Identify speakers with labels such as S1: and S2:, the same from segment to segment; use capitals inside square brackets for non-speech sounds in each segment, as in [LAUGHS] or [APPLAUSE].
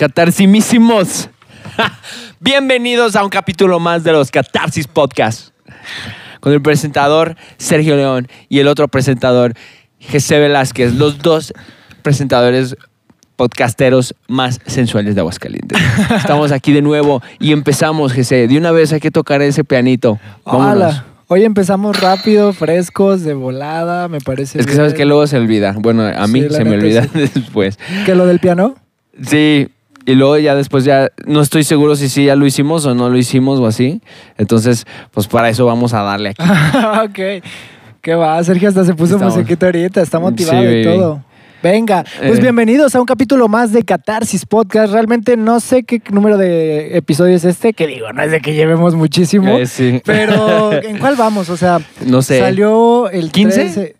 S1: catarsimísimos. [LAUGHS] Bienvenidos a un capítulo más de los Catarsis Podcast. Con el presentador Sergio León y el otro presentador José Velázquez, los dos presentadores podcasteros más sensuales de Aguascalientes. [LAUGHS] Estamos aquí de nuevo y empezamos, José. De una vez hay que tocar ese pianito. Vámonos.
S2: Hola. Hoy empezamos rápido, frescos, de volada, me parece.
S1: Es que
S2: bien.
S1: sabes que luego se olvida. Bueno, a mí
S2: Sí,
S1: se me olvida
S2: sí. [LAUGHS]
S1: después.
S2: ¿Que lo del piano?
S1: Sí, y luego ya después ya no estoy seguro si sí ya lo hicimos o no lo hicimos o así. Entonces, pues para eso vamos a darle aquí. [LAUGHS]
S2: ok. ¿Qué va? Sergio hasta se puso
S1: Estamos-
S2: musiquita ahorita, está motivado
S1: Sí,
S2: y todo. Venga, pues
S1: Eh.
S2: bienvenidos a un capítulo más de Catarsis Podcast. Realmente no sé qué número de episodio es este, que digo, no es de que llevemos muchísimo.
S1: Eh, sí.
S2: Pero, [LAUGHS] ¿en cuál vamos? O sea,
S1: No sé.
S2: salió el
S1: 15?
S2: 13.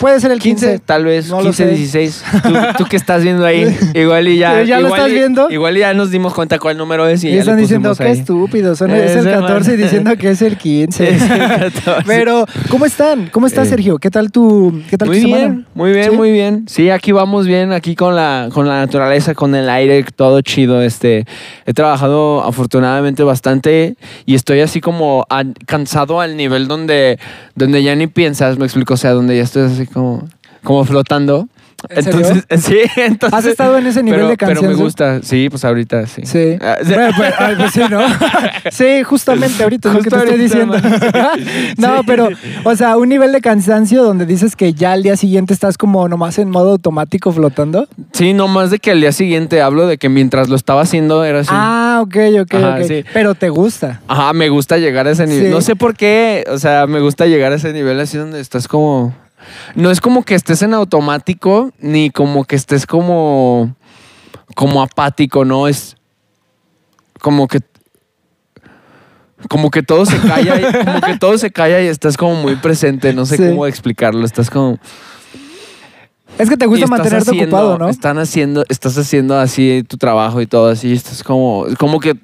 S2: Puede ser el 15.
S1: 15, tal vez,
S2: No lo
S1: 15,
S2: sé.
S1: 16. [LAUGHS] ¿Tú, tú que estás viendo ahí, igual y ya. [LAUGHS]
S2: ¿ya lo
S1: igual
S2: estás
S1: y-
S2: viendo?
S1: Igual y ya nos dimos cuenta cuál número es y,
S2: Y
S1: ya
S2: están diciendo que
S1: ahí.
S2: estúpidos, son, es el
S1: Ese
S2: 14 y diciendo que es el 15.
S1: Es el 14.
S2: Pero, ¿cómo están? ¿Cómo estás,
S1: Eh.
S2: Sergio? ¿Qué tal tu, qué tal
S1: Muy
S2: tu
S1: bien,
S2: semana?
S1: muy bien,
S2: ¿Sí?
S1: muy bien. Sí, aquí vamos bien, aquí con la, con la naturaleza, con el aire, todo chido. Este, he trabajado afortunadamente bastante y estoy así como a- cansado al nivel donde, donde ya ni piensas, me explico, o sea, donde ya estoy así como, como flotando.
S2: ¿En serio?
S1: Entonces, [LAUGHS] sí, entonces.
S2: ¿Has estado en ese nivel
S1: pero,
S2: de
S1: Pero me gusta, sí, pues ahorita sí.
S2: Sí.
S1: Ah, sí.
S2: Bueno, pues, ay, pues sí, ¿no? [LAUGHS] sí, justamente ahorita es lo que te estoy diciendo. [LAUGHS] no,
S1: Sí.
S2: pero, o sea, un nivel de cansancio donde dices que ya al día siguiente estás como nomás en modo automático flotando.
S1: Sí, no más de que al día siguiente hablo de que mientras lo estaba haciendo era así.
S2: Ah, ok, ok,
S1: Ajá,
S2: ok.
S1: sí.
S2: Pero te gusta.
S1: Ajá, me gusta llegar a ese nivel. No sé por qué, o sea, me gusta llegar a ese nivel así donde estás como... No es como que estés en automático, ni como que estés como... Como apático, ¿no? Es como que... Como que todo se calla, y, como que todo se calla y estás como muy presente, no sé
S2: Sí.
S1: cómo explicarlo, estás como...
S2: Es que te gusta mantenerte
S1: haciendo-
S2: ocupado, ¿no?
S1: Están haciendo, estás haciendo así tu trabajo y todo así, estás como, como que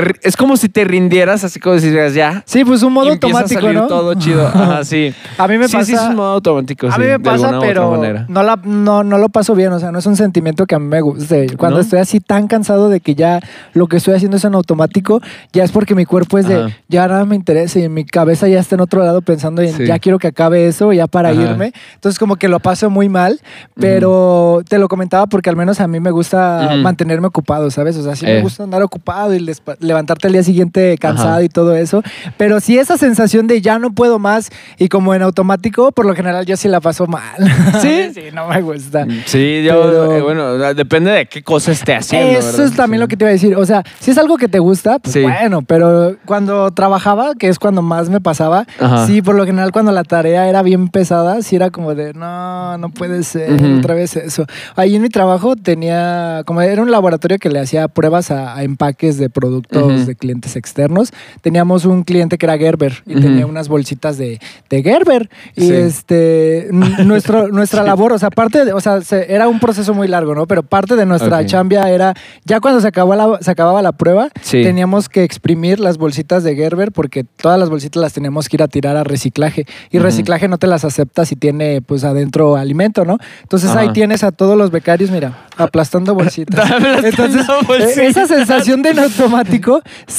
S1: te es como si te rindieras, así como si ya.
S2: Sí, pues un modo
S1: y
S2: automático,
S1: a salir
S2: ¿no?
S1: todo chido. Ajá, sí.
S2: A mí me
S1: sí,
S2: pasa.
S1: sí, es un modo automático.
S2: A
S1: sí,
S2: mí me pasa, pero no, la, no, no lo paso bien. O sea, no es un sentimiento que a mí me guste. Cuando
S1: ¿No?
S2: estoy así tan cansado de que ya lo que estoy haciendo es en automático, ya es porque mi cuerpo es de
S1: Ajá.
S2: ya nada me interesa y mi cabeza ya está en otro lado pensando en
S1: Sí.
S2: ya quiero que acabe eso, ya para
S1: Ajá.
S2: irme. Entonces, como que lo paso muy mal, pero te lo comentaba porque al menos a mí me gusta mantenerme ocupado, ¿sabes? O sea, sí
S1: Eh.
S2: me gusta andar ocupado y despa- levantarte al día siguiente cansado
S1: Ajá.
S2: y todo eso. Pero sí esa sensación de ya no puedo más y como en automático, por lo general yo sí la paso mal. [LAUGHS]
S1: ¿Sí?
S2: sí, no me gusta.
S1: Sí, yo,
S2: Pero-
S1: eh, bueno, depende de qué cosa esté haciendo.
S2: Eso
S1: ¿verdad?
S2: es también
S1: Sí.
S2: lo que te iba a decir. O sea, si es algo que te gusta, pues
S1: Sí.
S2: bueno, pero cuando trabajaba, que es cuando más me pasaba,
S1: Ajá.
S2: sí, por lo general cuando la tarea era bien pesada, sí era como de, no, no puede ser, otra vez eso. Ahí en mi trabajo tenía, como era un laboratorio que le hacía pruebas a, a empaques de productos
S1: Ujú.
S2: de clientes externos. Teníamos un cliente que era Gerber y tenía unas bolsitas de, de Gerber. Y
S1: Sí.
S2: este, [LAUGHS] nuestro, nuestra labor, o sea, parte de, o sea, se- era un proceso muy largo, ¿no? Pero parte de nuestra
S1: Ok.
S2: chambia era, ya cuando se, acabó la, se acababa la prueba,
S1: Sí.
S2: teníamos que exprimir las bolsitas de Gerber porque todas las bolsitas las teníamos que ir a tirar a reciclaje. Y reciclaje no te las acepta si tiene, pues, adentro alimento, ¿no? Entonces ahí tienes a todos los becarios, mira, aplastando [LAUGHS] bolsitas.
S1: Aplastando
S2: Entonces,
S1: bolsitas.
S2: eh, esa sensación de [LAUGHS] automático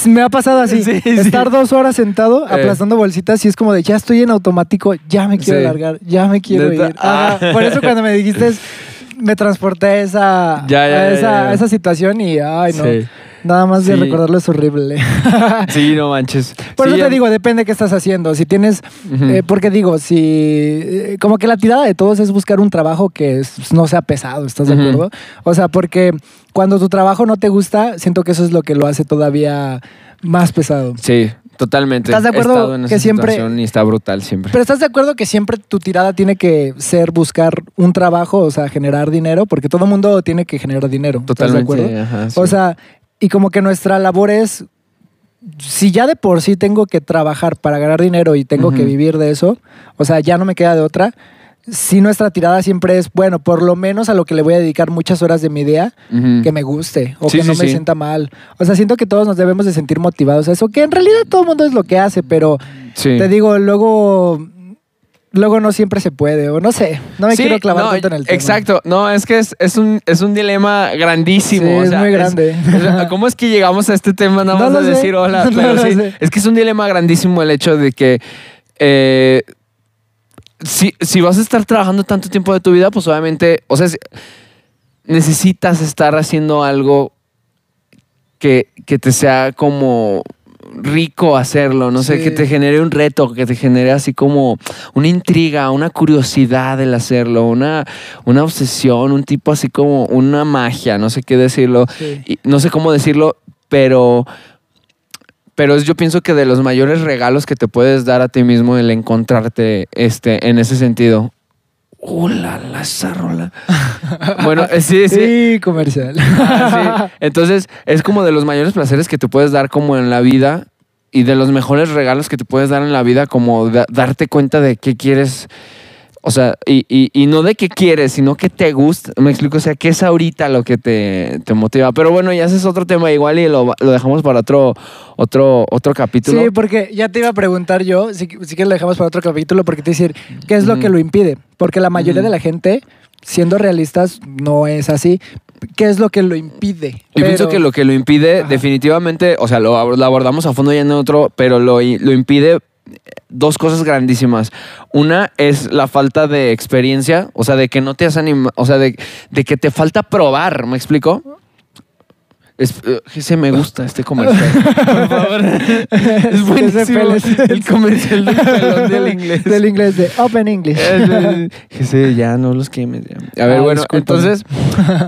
S2: me ha pasado así.
S1: Sí, sí.
S2: Estar dos horas sentado
S1: Eh.
S2: aplastando bolsitas y es como de ya estoy en automático, ya me quiero
S1: Sí.
S2: largar, ya me quiero
S1: Neta,
S2: ir.
S1: Ah.
S2: Por eso cuando me dijiste [LAUGHS] me transporté a esa,
S1: Ya, ya,
S2: a
S1: ya,
S2: esa,
S1: ya.
S2: a esa situación y ay no. Nada más de
S1: Sí.
S2: recordarlo es horrible. [LAUGHS]
S1: Sí, no manches.
S2: Por
S1: Sí,
S2: eso te digo, depende qué estás haciendo. Si tienes, eh, porque digo, si eh, como que la tirada de todos es buscar un trabajo que es- no sea pesado, ¿estás de acuerdo? O sea, porque cuando tu trabajo no te gusta, siento que eso es lo que lo hace todavía más pesado.
S1: Sí, totalmente.
S2: ¿Estás de acuerdo
S1: en
S2: que siempre-
S1: Y está brutal siempre.
S2: Pero ¿estás de acuerdo que siempre tu tirada tiene que ser buscar un trabajo, o sea, generar dinero? Porque todo mundo tiene que generar dinero. ¿Estás de
S1: Totalmente.
S2: acuerdo?
S1: ajá, sí.
S2: O sea, y como que nuestra labor es, si ya de por sí tengo que trabajar para ganar dinero y tengo que vivir de eso, o sea, ya no me queda de otra. Si nuestra tirada siempre es, bueno, por lo menos a lo que le voy a dedicar muchas horas de mi día, que me guste o
S1: Sí,
S2: que no
S1: sí,
S2: me
S1: sí.
S2: sienta mal. O sea, siento que todos nos debemos de sentir motivados a eso, que en realidad todo el mundo es lo que hace, pero te digo, luego luego no siempre se puede, o no sé, no me
S1: Sí,
S2: quiero clavar
S1: no,
S2: tanto en el tema.
S1: Exacto, no, es que es, es un, es un dilema grandísimo.
S2: Sí,
S1: o
S2: es
S1: sea,
S2: muy grande.
S1: es- ¿Cómo es que llegamos a este tema nada [LAUGHS]
S2: No
S1: más de
S2: sé,
S1: decir hola? [LAUGHS]
S2: no
S1: sí, es que es un dilema grandísimo el hecho de que eh, si, si vas a estar trabajando tanto tiempo de tu vida, pues obviamente, o sea, si- necesitas estar haciendo algo que, que te sea como rico hacerlo, no sé,
S2: Sí.
S1: que te genere un reto, que te genere así como una intriga, una curiosidad el hacerlo, una, una obsesión, un tipo así como una magia, no sé qué decirlo,
S2: Sí.
S1: y no sé cómo decirlo, pero, pero es- yo pienso que de los mayores regalos que te puedes dar a ti mismo el encontrarte este, en ese sentido. ¡Hola, la esa rola! [LAUGHS] bueno, eh, sí, sí.
S2: Sí, comercial.
S1: Ah, sí. [LAUGHS] Entonces, es como de los mayores placeres que te puedes dar como en la vida y de los mejores regalos que te puedes dar en la vida, como da- darte cuenta de qué quieres. O sea, y, y- y no de qué quieres, sino que te gusta. Me explico, o sea, qué es ahorita lo que te, te motiva. Pero bueno, ya ese es otro tema igual y lo, lo dejamos para otro, otro, otro capítulo.
S2: Sí, porque ya te iba a preguntar yo, si, si que lo dejamos para otro capítulo, porque te iba a decir, ¿qué es lo que lo impide? Porque la mayoría de la gente, siendo realistas, no es así. ¿Qué es lo que lo impide?
S1: Yo pienso que lo que lo impide,
S2: Ajá.
S1: definitivamente, o sea, lo, lo abordamos a fondo ya en otro, pero lo, lo impide dos cosas grandísimas. Una es la falta de experiencia, o sea, de que no te has animado, o sea, de, de que te falta probar, ¿me explico? Es, eh, ese me gusta, este comercial. [LAUGHS] Por favor. Es buenísimo. El comercial del pelón del [LAUGHS] inglés.
S2: Del inglés, de Open English.
S1: Ese, ya no los quemes. ya. A ver,
S2: Ah,
S1: bueno,
S2: discúlpame.
S1: entonces,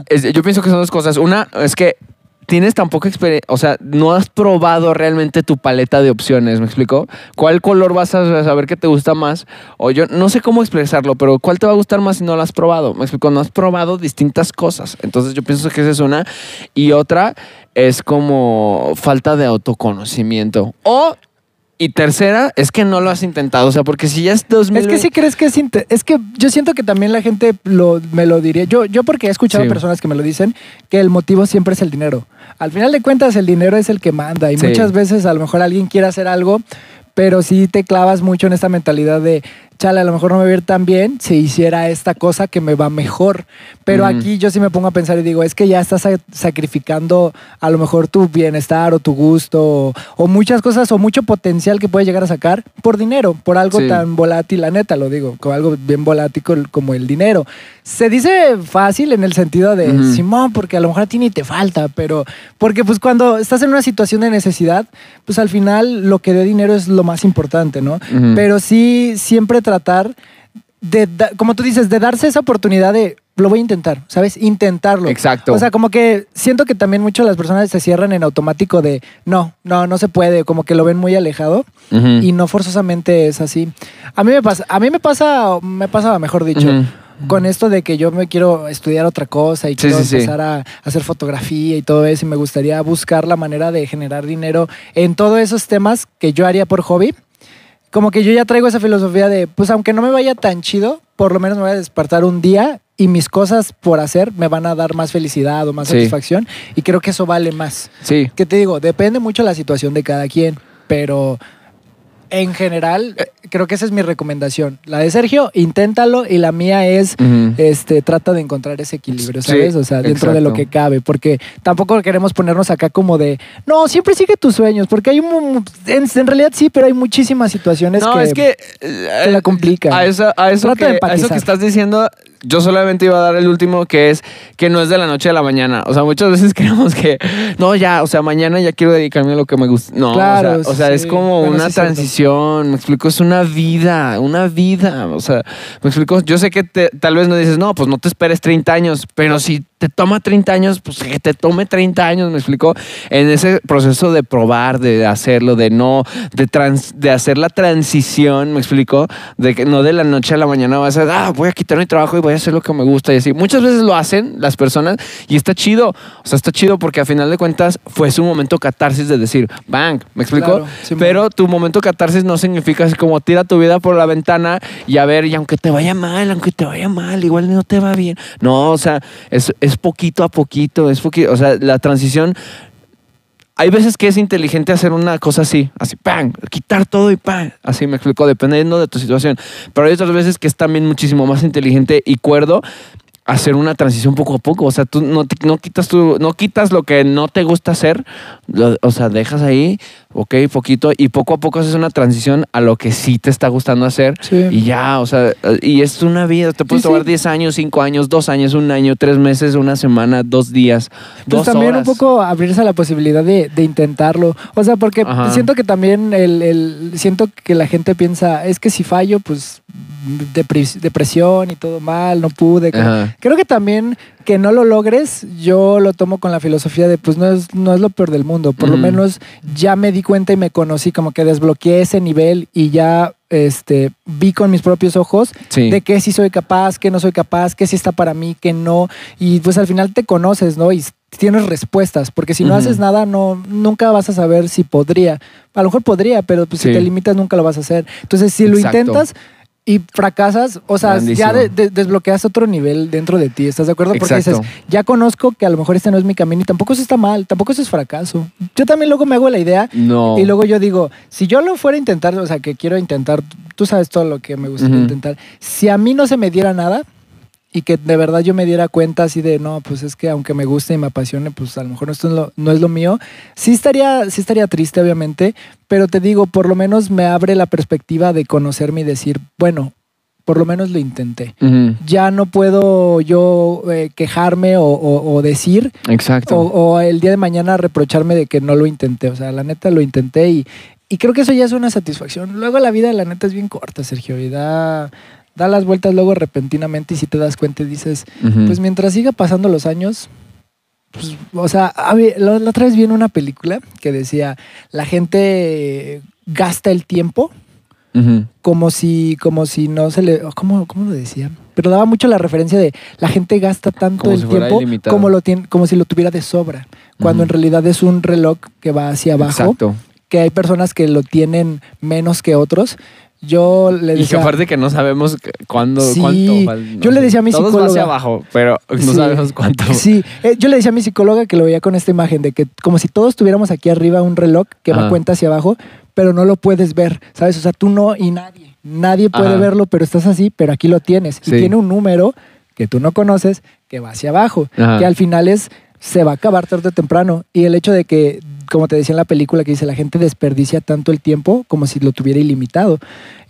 S1: es- yo pienso que son dos cosas. Una es que tienes tan poca experiencia, o sea, no has probado realmente tu paleta de opciones, ¿me explico? ¿Cuál color vas a saber que te gusta más? O yo no sé cómo expresarlo, pero ¿cuál te va a gustar más si no lo has probado? ¿Me explico? No has probado distintas cosas. Entonces yo pienso que esa es una. Y otra es como falta de autoconocimiento. O... Y tercera, es que no lo has intentado. O sea, porque si ya es 2000...
S2: Es que si crees que es es que yo siento que también la gente lo, me lo diría. Yo, yo porque he escuchado
S1: Sí.
S2: personas que me lo dicen que el motivo siempre es el dinero. Al final de cuentas el dinero es el que manda y
S1: Sí.
S2: muchas veces a lo mejor alguien quiere hacer algo, pero si te clavas mucho en esta mentalidad de chale, a lo mejor no me va a ir tan bien si hiciera esta cosa que me va mejor. Pero
S1: Ujú.
S2: aquí yo sí me pongo a pensar y digo, es que ya estás sa- sacrificando a lo mejor tu bienestar o tu gusto o, o muchas cosas o mucho potencial que puedes llegar a sacar por dinero, por algo
S1: Sí.
S2: tan volátil, la neta lo digo, como algo bien volátil como el dinero. Se dice fácil en el sentido de,
S1: Ujú.
S2: Simón, porque a lo mejor a ti ni te falta, pero porque pues cuando estás en una situación de necesidad, pues al final lo que dé dinero es lo más importante, ¿no?
S1: Ujú.
S2: Pero sí siempre tratar de, como tú dices, de darse esa oportunidad de, lo voy a intentar, ¿sabes? Intentarlo.
S1: Exacto.
S2: O sea, como que siento que también muchas las personas se cierran en automático de, no, no, no se puede, como que lo ven muy alejado
S1: Ujú.
S2: y no forzosamente es así. A mí me pasa, a mí me pasa, me pasa, mejor dicho,
S1: Ujú.
S2: con esto de que yo me quiero estudiar otra cosa y
S1: Sí,
S2: quiero
S1: sí, sí.
S2: empezar a hacer fotografía y todo eso y me gustaría buscar la manera de generar dinero en todos esos temas que yo haría por hobby. Como que yo ya traigo esa filosofía de, pues aunque no me vaya tan chido, por lo menos me voy a despertar un día y mis cosas por hacer me van a dar más felicidad o más
S1: Sí.
S2: satisfacción y creo que eso vale más.
S1: Sí.
S2: ¿Qué te digo? Depende mucho la situación de cada quien, pero en general eh, creo que esa es mi recomendación. La de Sergio, inténtalo y la mía es este trata de encontrar ese equilibrio,
S1: Sí,
S2: ¿sabes? o sea, dentro de lo que cabe, porque tampoco queremos ponernos acá como de, no, siempre sigue tus sueños, porque hay un en, en realidad sí, pero hay muchísimas situaciones
S1: no,
S2: que
S1: es que eh,
S2: te la complican.
S1: A eso, a, eso que, a eso que estás diciendo, yo solamente iba a dar el último, que es que no es de la noche a la mañana. O sea, muchas veces [LAUGHS] creemos que, no, ya, o sea, mañana ya quiero dedicarme a lo que me gusta. No,
S2: Claro,
S1: o sea, o sea,
S2: sí.
S1: es como
S2: Bueno,
S1: una
S2: sí
S1: transición, me explico, es una vida, una vida. O sea, me explico, yo sé que te- tal vez no dices, no, pues no te esperes 30 años, pero si te toma 30 años, pues que te tome 30 años, me explico, en ese proceso de probar, de hacerlo, de no, de, trans- de hacer la transición, me explico, de que no de la noche a la mañana vas a, ah, voy a quitar mi trabajo y voy a hacer lo que me gusta y así. Muchas veces lo hacen las personas y está chido, o sea, está chido porque a final de cuentas fue su momento catarsis de decir, bang, me
S2: Claro, sí,
S1: pero tu momento catarsis no significa así como tira tu vida por la ventana y a ver, y aunque te vaya mal, aunque te vaya mal, igual no te va bien. No, o sea, es, es poquito a poquito, es poquito, o sea, la transición hay veces que es inteligente hacer una cosa así, así, ¡pam! Quitar todo y ¡pam! Así me explico, dependiendo de tu situación. Pero hay otras veces que es también muchísimo más inteligente y cuerdo hacer una transición poco a poco. O sea, tú no, no quitas tu, no quitas lo que no te gusta hacer, lo- o sea, dejas ahí, ok, poquito, y poco a poco haces una transición a lo que sí te está gustando hacer.
S2: Sí.
S1: Y ya, o sea, y es una vida. Te puedes
S2: Sí, sí.
S1: tomar 10 años, 5 años, 2 años, un año, 3 meses, una semana, 2 días,
S2: Pues
S1: 2
S2: también
S1: horas.
S2: un poco abrirse a la posibilidad de, de intentarlo. O sea, porque
S1: Ajá.
S2: siento que también el, el- siento que la gente piensa, es que si fallo, pues depres- depresión y todo mal, no pude.
S1: Ajá.
S2: Creo que también que no lo logres, yo lo tomo con la filosofía de pues no es, no es lo peor del mundo. Por lo
S1: Ujú.
S2: menos ya me di cuenta y me conocí, como que desbloqueé ese nivel y ya este, vi con mis propios ojos
S1: Sí.
S2: de qué sí soy capaz, qué no soy capaz, qué sí está para mí, qué no. Y pues al final te conoces, ¿no? Y tienes respuestas, porque si no haces nada, no, nunca vas a saber si podría. A lo mejor podría, pero pues
S1: Sí.
S2: si te limitas, nunca lo vas a hacer. Entonces, si lo intentas y fracasas, o sea,
S1: Grandísimo.
S2: ya de- de- desbloqueas otro nivel dentro de ti, ¿estás de acuerdo? Porque
S1: Exacto.
S2: dices, ya conozco que a lo mejor este no es mi camino y tampoco eso está mal, tampoco eso es fracaso. Yo también luego me hago la idea
S1: No.
S2: y luego yo digo, si yo lo fuera a intentar, o sea, que quiero intentar, tú sabes todo lo que me gustaría intentar, si a mí no se me diera nada y que de verdad yo me diera cuenta así de, no, pues es que aunque me guste y me apasione, pues a lo mejor esto no es lo, no es lo mío, sí estaría, sí estaría triste, obviamente, pero te digo, por lo menos me abre la perspectiva de conocerme y decir, bueno, por lo menos lo intenté.
S1: Ujú.
S2: Ya no puedo yo eh, quejarme o, o- o decir
S1: Exacto.
S2: o, o el día de mañana reprocharme de que no lo intenté. O sea, la neta lo intenté y, y creo que eso ya es una satisfacción. Luego la vida, la neta, es bien corta, Sergio, y da, da las vueltas luego repentinamente y si te das cuenta y dices, pues mientras siga pasando los años, pues, o sea, a ver, la, la otra vez vi en una película que decía, la gente gasta el tiempo como si, como si no se le. ¿Cómo, cómo lo decía? Pero daba mucho la referencia de la gente gasta tanto
S1: Como
S2: el
S1: si
S2: tiempo como, lo tiene, como si lo tuviera de sobra. Cuando en realidad es un reloj que va hacia abajo,
S1: Exacto.
S2: que hay personas que lo tienen menos que otros. Yo le
S1: Y que
S2: decía.
S1: aparte que no sabemos cu- cuándo,
S2: Sí,
S1: cuánto.
S2: yo le decía a mi
S1: Todos
S2: psicóloga-
S1: hacia abajo, pero no
S2: Sí.
S1: sabemos cuánto.
S2: Sí, eh, yo le decía a mi psicóloga que lo veía con esta imagen de que como si todos tuviéramos aquí arriba un reloj que va
S1: Ajá.
S2: cuenta hacia abajo, pero no lo puedes ver, ¿sabes? O sea, tú no y nadie. Nadie puede
S1: Ajá.
S2: verlo, pero estás así, pero aquí lo tienes.
S1: Sí.
S2: Y tiene un número que tú no conoces que va hacia abajo,
S1: Ajá.
S2: que al final es se va a acabar tarde o temprano. Y el hecho de que, como te decía en la película, que dice la gente desperdicia tanto el tiempo como si lo tuviera ilimitado.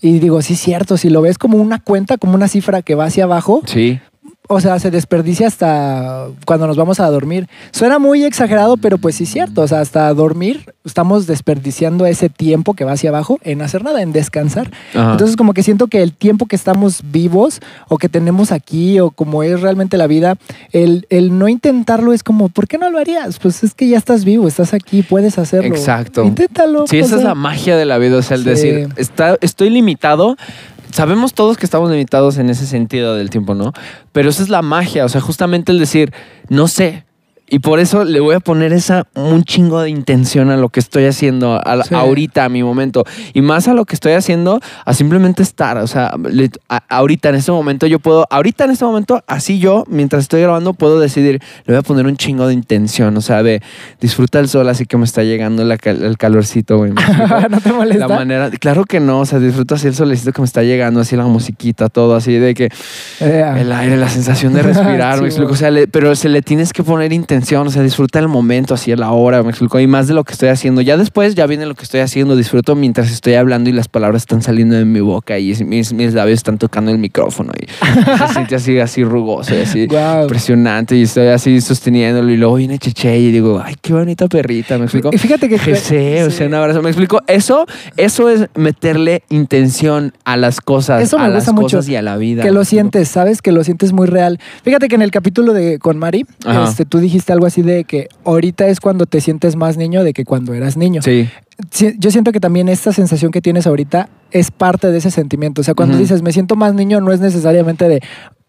S2: Y digo, sí cierto, si lo ves como una cuenta, como una cifra que va hacia abajo,
S1: Sí.
S2: O sea, se desperdicia hasta cuando nos vamos a dormir. Suena muy exagerado, pero pues sí es cierto. O sea, hasta dormir estamos desperdiciando ese tiempo que va hacia abajo en hacer nada, en descansar.
S1: Ajá.
S2: Entonces, como que siento que el tiempo que estamos vivos o que tenemos aquí o como es realmente la vida, el, el no intentarlo es como, ¿por qué no lo harías? Pues es que ya estás vivo, estás aquí, puedes hacerlo.
S1: Exacto.
S2: Inténtalo.
S1: Sí, esa es la magia de la vida, o sea, el
S2: Sí.
S1: decir, está, estoy limitado. Sabemos todos que estamos limitados en ese sentido del tiempo, ¿no? Pero esa es la magia, o sea, justamente el decir, no sé. Y por eso le voy a poner esa un chingo de intención a lo que estoy haciendo a
S2: Sí.
S1: ahorita, a mi momento. Y más a lo que estoy haciendo, a simplemente estar. O sea, le- a- ahorita en este momento yo puedo, ahorita en este momento, así yo, mientras estoy grabando, puedo decidir, le voy a poner un chingo de intención. O sea, de disfruta el sol así que me está llegando la el calorcito, güey. [LAUGHS]
S2: ¿No te molesta?
S1: La manera, claro que no, o sea, disfruto así el solecito que me está llegando, así la musiquita, todo así de que
S2: Eh,
S1: el aire, la sensación de [LAUGHS] respirar,
S2: Sí,
S1: me explico,
S2: güey.
S1: o sea, le- pero se le tienes que poner intención, o sea, disfruta el momento, así a la hora, me explico, y más de lo que estoy haciendo. Ya después, ya viene lo que estoy haciendo, disfruto mientras estoy hablando y las palabras están saliendo de mi boca y mis, mis labios están tocando el micrófono y [LAUGHS] se siente así, así rugoso y así impresionante y estoy así sosteniéndolo y luego viene Cheche y digo, ay, qué bonita perrita, me explico.
S2: Y fíjate que...
S1: Jesse, o sea, un abrazo. Me explico. Eso, eso es meterle intención a las cosas,
S2: Eso me
S1: a las
S2: gusta mucho,
S1: cosas y a la vida.
S2: Que
S1: ¿me
S2: lo sientes, ¿sabes? Que lo sientes muy real. Fíjate que en el capítulo de con Mari, este, tú dijiste algo así de que ahorita es cuando te sientes más niño de que cuando eras niño.
S1: Sí,
S2: Yo siento que también esta sensación que tienes ahorita es parte de ese sentimiento. O sea, cuando dices me siento más niño, no es necesariamente de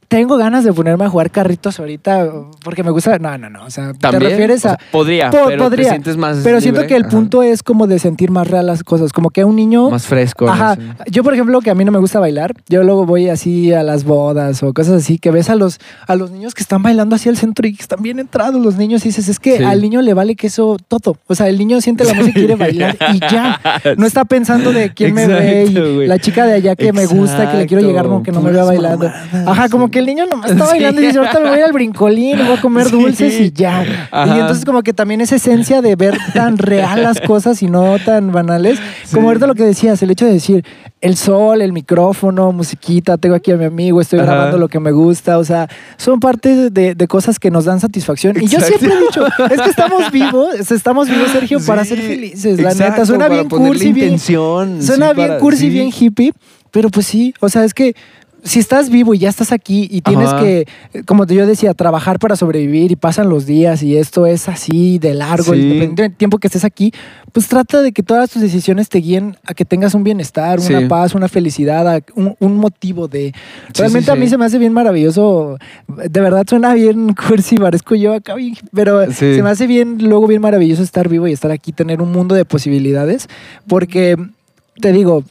S2: tengo ganas de ponerme a jugar carritos ahorita porque me gusta. No, no, no. O sea,
S1: ¿También?
S2: te refieres
S1: O
S2: a.
S1: sea, podría,
S2: Po-
S1: pero
S2: podría,
S1: te sientes más
S2: Pero siento que el
S1: Ajá.
S2: punto es como de sentir más real las cosas. Como que a un niño.
S1: Más fresco.
S2: Ajá.
S1: no sé.
S2: Yo, por ejemplo, que a mí no me gusta bailar, yo luego voy así a las bodas o cosas así, que ves a los, a los niños que están bailando hacia el centro y que están bien entrados los niños y dices, es que
S1: Sí.
S2: al niño le vale que eso todo. O sea, el niño siente la música y quiere bailar y ya. No está pensando de quién me ve y la chica de allá que me gusta, que le quiero llegar, no, que no me vea bailando.
S1: mamadas,
S2: Ajá, como
S1: sí.
S2: Que el niño nomás está [LAUGHS]
S1: Sí.
S2: bailando y dice, ahorita me voy al brincolín, voy a comer [LAUGHS]
S1: Sí.
S2: dulces y ya.
S1: Ajá.
S2: Y entonces como que también esa esencia de ver tan real las cosas y no tan banales, como ahorita lo que decías, el hecho de decir el sol, el micrófono, musiquita, tengo aquí a mi amigo, estoy
S1: Ajá.
S2: grabando lo que me gusta, o sea, son parte de, de cosas que nos dan satisfacción. Y yo siempre he dicho, es que estamos [LAUGHS] vivos, estamos vivos, Sergio, para ser felices, la neta. Suena bien cursi, bien, suena bien cursi, bien hippie, pero pues sí, o sea, es que si estás vivo y ya estás aquí y tienes
S1: Ajá.
S2: que, como yo decía, trabajar para sobrevivir y pasan los días y esto es así de largo,
S1: Sí.
S2: independientemente del tiempo que estés aquí, pues trata de que todas tus decisiones te guíen a que tengas un bienestar,
S1: Sí.
S2: una paz, una felicidad, un, un motivo de...
S1: Sí,
S2: Realmente a mí se me hace bien maravilloso, de verdad suena bien [LAUGHS] cursi, parezco yo acá, pero se me hace bien, luego bien maravilloso estar vivo y estar aquí, tener un mundo de posibilidades, porque te digo,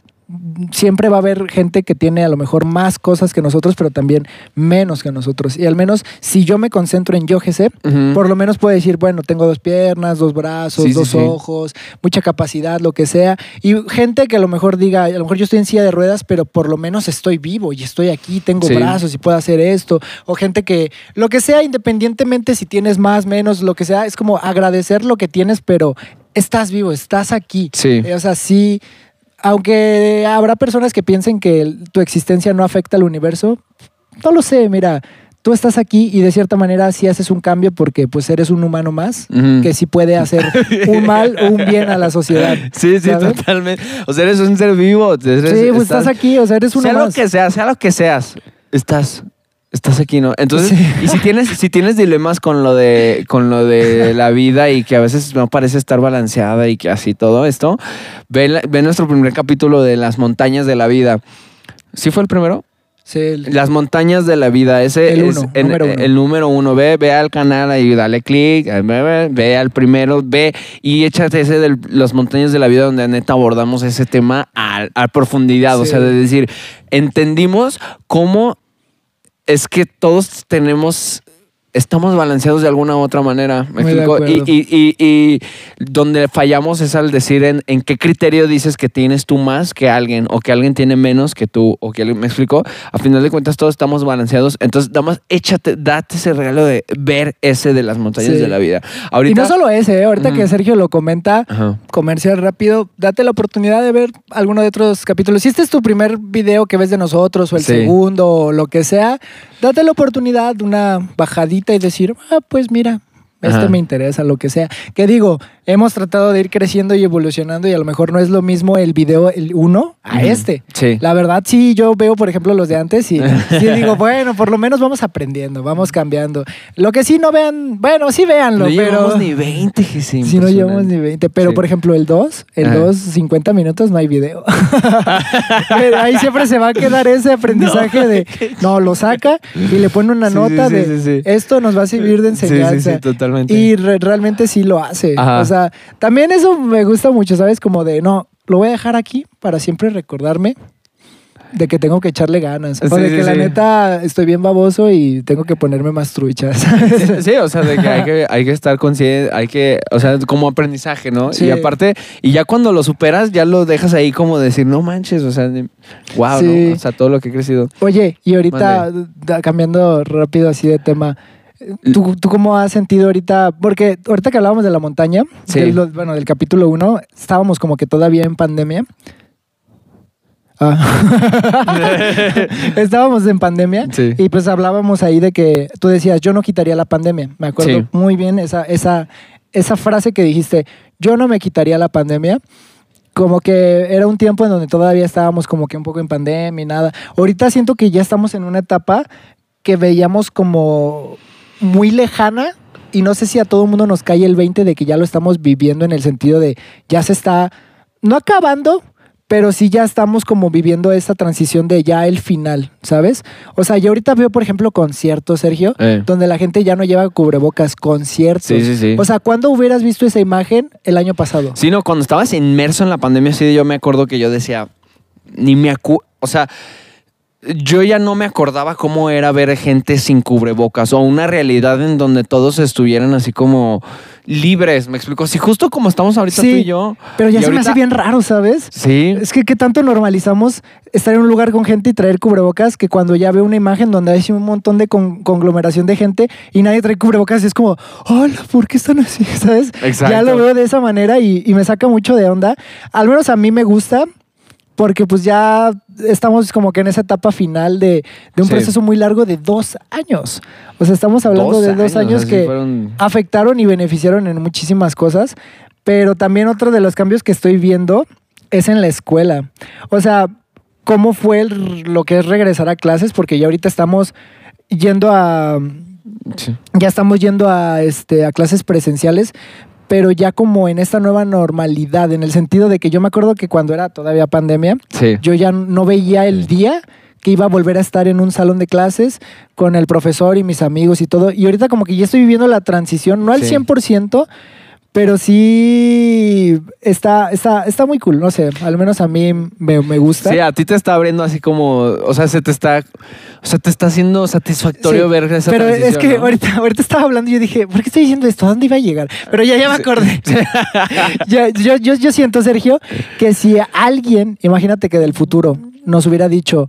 S2: siempre va a haber gente que tiene a lo mejor más cosas que nosotros, pero también menos que nosotros. Y al menos si yo me concentro en yo, GC,
S1: Ujú.
S2: por lo menos puedo decir, bueno, tengo dos piernas, dos brazos,
S1: Sí,
S2: dos
S1: sí.
S2: ojos, mucha capacidad, lo que sea. Y gente que a lo mejor diga, a lo mejor yo estoy en silla de ruedas, pero por lo menos estoy vivo y estoy aquí, tengo brazos y puedo hacer esto. O gente que, lo que sea, independientemente si tienes más, menos, lo que sea, es como agradecer lo que tienes, pero estás vivo, estás aquí.
S1: Sí.
S2: O sea, sí, aunque habrá personas que piensen que tu existencia no afecta al universo, no lo sé, mira, tú estás aquí y de cierta manera sí haces un cambio porque pues eres un humano más que sí puede hacer un mal o un bien a la sociedad. [LAUGHS]
S1: Sí, sí,
S2: ¿sabes?
S1: totalmente. O sea, eres un ser vivo. eres-
S2: Sí, pues estás aquí, o sea, eres uno
S1: sea lo que sea, sea lo que seas, estás, estás aquí, ¿no? Entonces,
S2: Sí.
S1: y si tienes, si tienes dilemas con lo de, con lo de la vida y que a veces no parece estar balanceada y que así todo esto, ve, la- ve nuestro primer capítulo de las montañas de la vida. ¿Sí fue el primero?
S2: Sí, el-
S1: Las montañas de la vida, ese
S2: El
S1: es
S2: uno,
S1: en-
S2: número uno.
S1: el número uno. Ve, ve al canal ahí, dale clic, eh, ve, ve, al primero, ve y échate ese de las montañas de la vida donde neta abordamos ese tema a, a profundidad. O sea, de decir, entendimos cómo es que todos tenemos, estamos balanceados de alguna u otra manera. ¿me explico? Y, y, y, y donde fallamos es al decir en, en qué criterio dices que tienes tú más que alguien o que alguien tiene menos que tú o que alguien, me explico. A final de cuentas todos estamos balanceados. Entonces, nada más échate, date ese regalo de ver ese de las montañas
S2: Sí.
S1: de la vida.
S2: Y no solo ese, ¿eh? ahorita que Sergio lo comenta, comercial rápido, date la oportunidad de ver alguno de otros capítulos. Si este es tu primer video que ves de nosotros, o el
S1: Sí.
S2: segundo, o lo que sea, date la oportunidad de una bajadita y decir, ah, pues mira,
S1: Ajá.
S2: me interesa, lo que sea. Que digo, hemos tratado de ir creciendo y evolucionando y a lo mejor no es lo mismo el video, el uno, a
S1: Ujú.
S2: este.
S1: Sí.
S2: La verdad, sí, yo veo, por ejemplo, los de antes y [LAUGHS] sí digo, bueno, por lo menos vamos aprendiendo, vamos cambiando. Lo que sí no vean, bueno, sí véanlo,
S1: no
S2: pero...
S1: llevamos ni 20, Jesús.
S2: Si no llevamos ni 20. Pero,
S1: Sí.
S2: por ejemplo, el 2, el
S1: Ajá.
S2: 2, 50 minutos no hay video. [LAUGHS] Pero Ahí siempre se va a quedar ese aprendizaje de, [LAUGHS] no, lo saca y le pone una
S1: Sí,
S2: nota
S1: sí,
S2: de,
S1: sí, sí.
S2: esto nos va a servir de
S1: Sí, sí,
S2: enseñanza.
S1: sí, totalmente.
S2: Y re- realmente sí lo hace.
S1: Ajá.
S2: O sea, también eso me gusta mucho, ¿sabes? Como de, no, lo voy a dejar aquí para siempre recordarme de que tengo que echarle ganas. o
S1: Sí,
S2: de
S1: sí,
S2: que la
S1: sí.
S2: neta estoy bien baboso y tengo que ponerme más truchas. [LAUGHS]
S1: Sí, o sea, de que hay que, hay que estar consciente, hay que, o sea, como aprendizaje, ¿no?
S2: Sí.
S1: Y aparte, y ya cuando lo superas, ya lo dejas ahí como decir, no manches, o sea, wow. ¿no? O sea, todo lo que he crecido.
S2: Oye, y ahorita cambiando rápido así de tema, ¿tú, ¿tú cómo has sentido ahorita? Porque ahorita que hablábamos de la montaña,
S1: Sí.
S2: del, bueno, del capítulo 1, estábamos como que todavía en pandemia. Ah. [LAUGHS] [LAUGHS] estábamos en pandemia
S1: Sí.
S2: y pues hablábamos ahí de que tú decías, yo no quitaría la pandemia. Me acuerdo
S1: Sí.
S2: muy bien esa, esa, esa frase que dijiste, yo no me quitaría la pandemia como que era un tiempo en donde todavía estábamos como que un poco en pandemia y nada. Ahorita siento que ya estamos en una etapa que veíamos como muy lejana y no sé si a todo el mundo nos cae el 20 de que ya lo estamos viviendo en el sentido de ya se está, no acabando, pero sí ya estamos como viviendo esta transición de ya el final, ¿sabes? O sea, yo ahorita veo, por ejemplo, conciertos, Sergio,
S1: Eh.
S2: donde la gente ya no lleva cubrebocas, conciertos.
S1: Sí, sí, sí.
S2: O sea, ¿cuándo hubieras visto esa imagen el año pasado?
S1: Sí, no, cuando estabas inmerso en la pandemia, sí, yo me acuerdo que yo decía, ni me acu... O sea, yo ya no me acordaba cómo era ver gente sin cubrebocas o una realidad en donde todos estuvieran así como libres, me explico. Sí, justo como estamos ahorita
S2: Sí,
S1: tú y yo.
S2: Pero ya se me hace bien raro, ¿sabes?
S1: Sí.
S2: Es que qué tanto normalizamos estar en un lugar con gente y traer cubrebocas que cuando ya veo una imagen donde hay un montón de con- conglomeración de gente y nadie trae cubrebocas y es como, hola, ¿por qué están así? [LAUGHS] ¿Sabes?
S1: Exacto.
S2: Ya lo veo de esa manera y, y me saca mucho de onda. Al menos a mí me gusta porque pues ya estamos como que en esa etapa final de, de un
S1: Sí.
S2: proceso muy largo de dos años. O sea, estamos hablando de dos años que
S1: fueron-
S2: afectaron y beneficiaron en muchísimas cosas, pero también otro de los cambios que estoy viendo es en la escuela. O sea, ¿cómo fue el- lo que es regresar a clases? Porque ya ahorita estamos yendo a
S1: Sí.
S2: ya estamos yendo a este a clases presenciales, pero ya como en esta nueva normalidad, en el sentido de que yo me acuerdo que cuando era todavía pandemia,
S1: Sí.
S2: yo ya no veía el día que iba a volver a estar en un salón de clases con el profesor y mis amigos y todo. Y ahorita como que ya estoy viviendo la transición, no al
S1: Sí.
S2: 100%, pero sí está, está, está muy cool, no sé, al menos a mí me, me gusta.
S1: Sí, a ti te está abriendo así como, o sea, se te está, o sea, te está haciendo satisfactorio
S2: Sí,
S1: ver esa
S2: Pero es que
S1: ¿no?
S2: ahorita, ahorita estaba hablando y yo dije, ¿por qué estoy diciendo esto? ¿A dónde iba a llegar? Pero ya, ya me acordé. [LAUGHS] [LAUGHS] Yo, yo, yo siento, Sergio, que si alguien, imagínate que del futuro, nos hubiera dicho,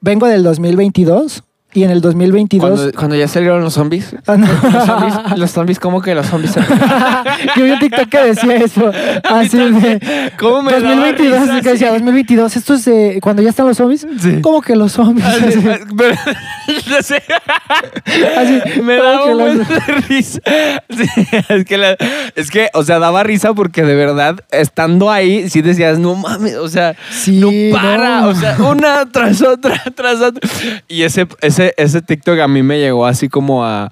S2: vengo del 2022 y en el 2022...
S1: Cuando, cuando ya salieron los zombies.
S2: Ah, no. [LAUGHS]
S1: Los zombies, los zombies, ¿cómo que los zombies? [LAUGHS]
S2: Yo vi un TikTok que decía eso. [LAUGHS] Así de.
S1: ¿Cómo me daba
S2: 2022,
S1: risa,
S2: que decía
S1: sí.
S2: 2022. Esto es de cuando ya están los zombies.
S1: Sí.
S2: ¿Cómo que los zombies? Así,
S1: Pero, no sé.
S2: así,
S1: Me
S2: ¿cómo
S1: daba un buen de risa. Sí, es, que la- es que, o sea, daba risa porque de verdad, estando ahí, sí decías, no mames, o sea,
S2: Sí,
S1: no para,
S2: no.
S1: o sea, una tras otra, tras otra. Y ese, ese, ese TikTok a mí me llegó así como a.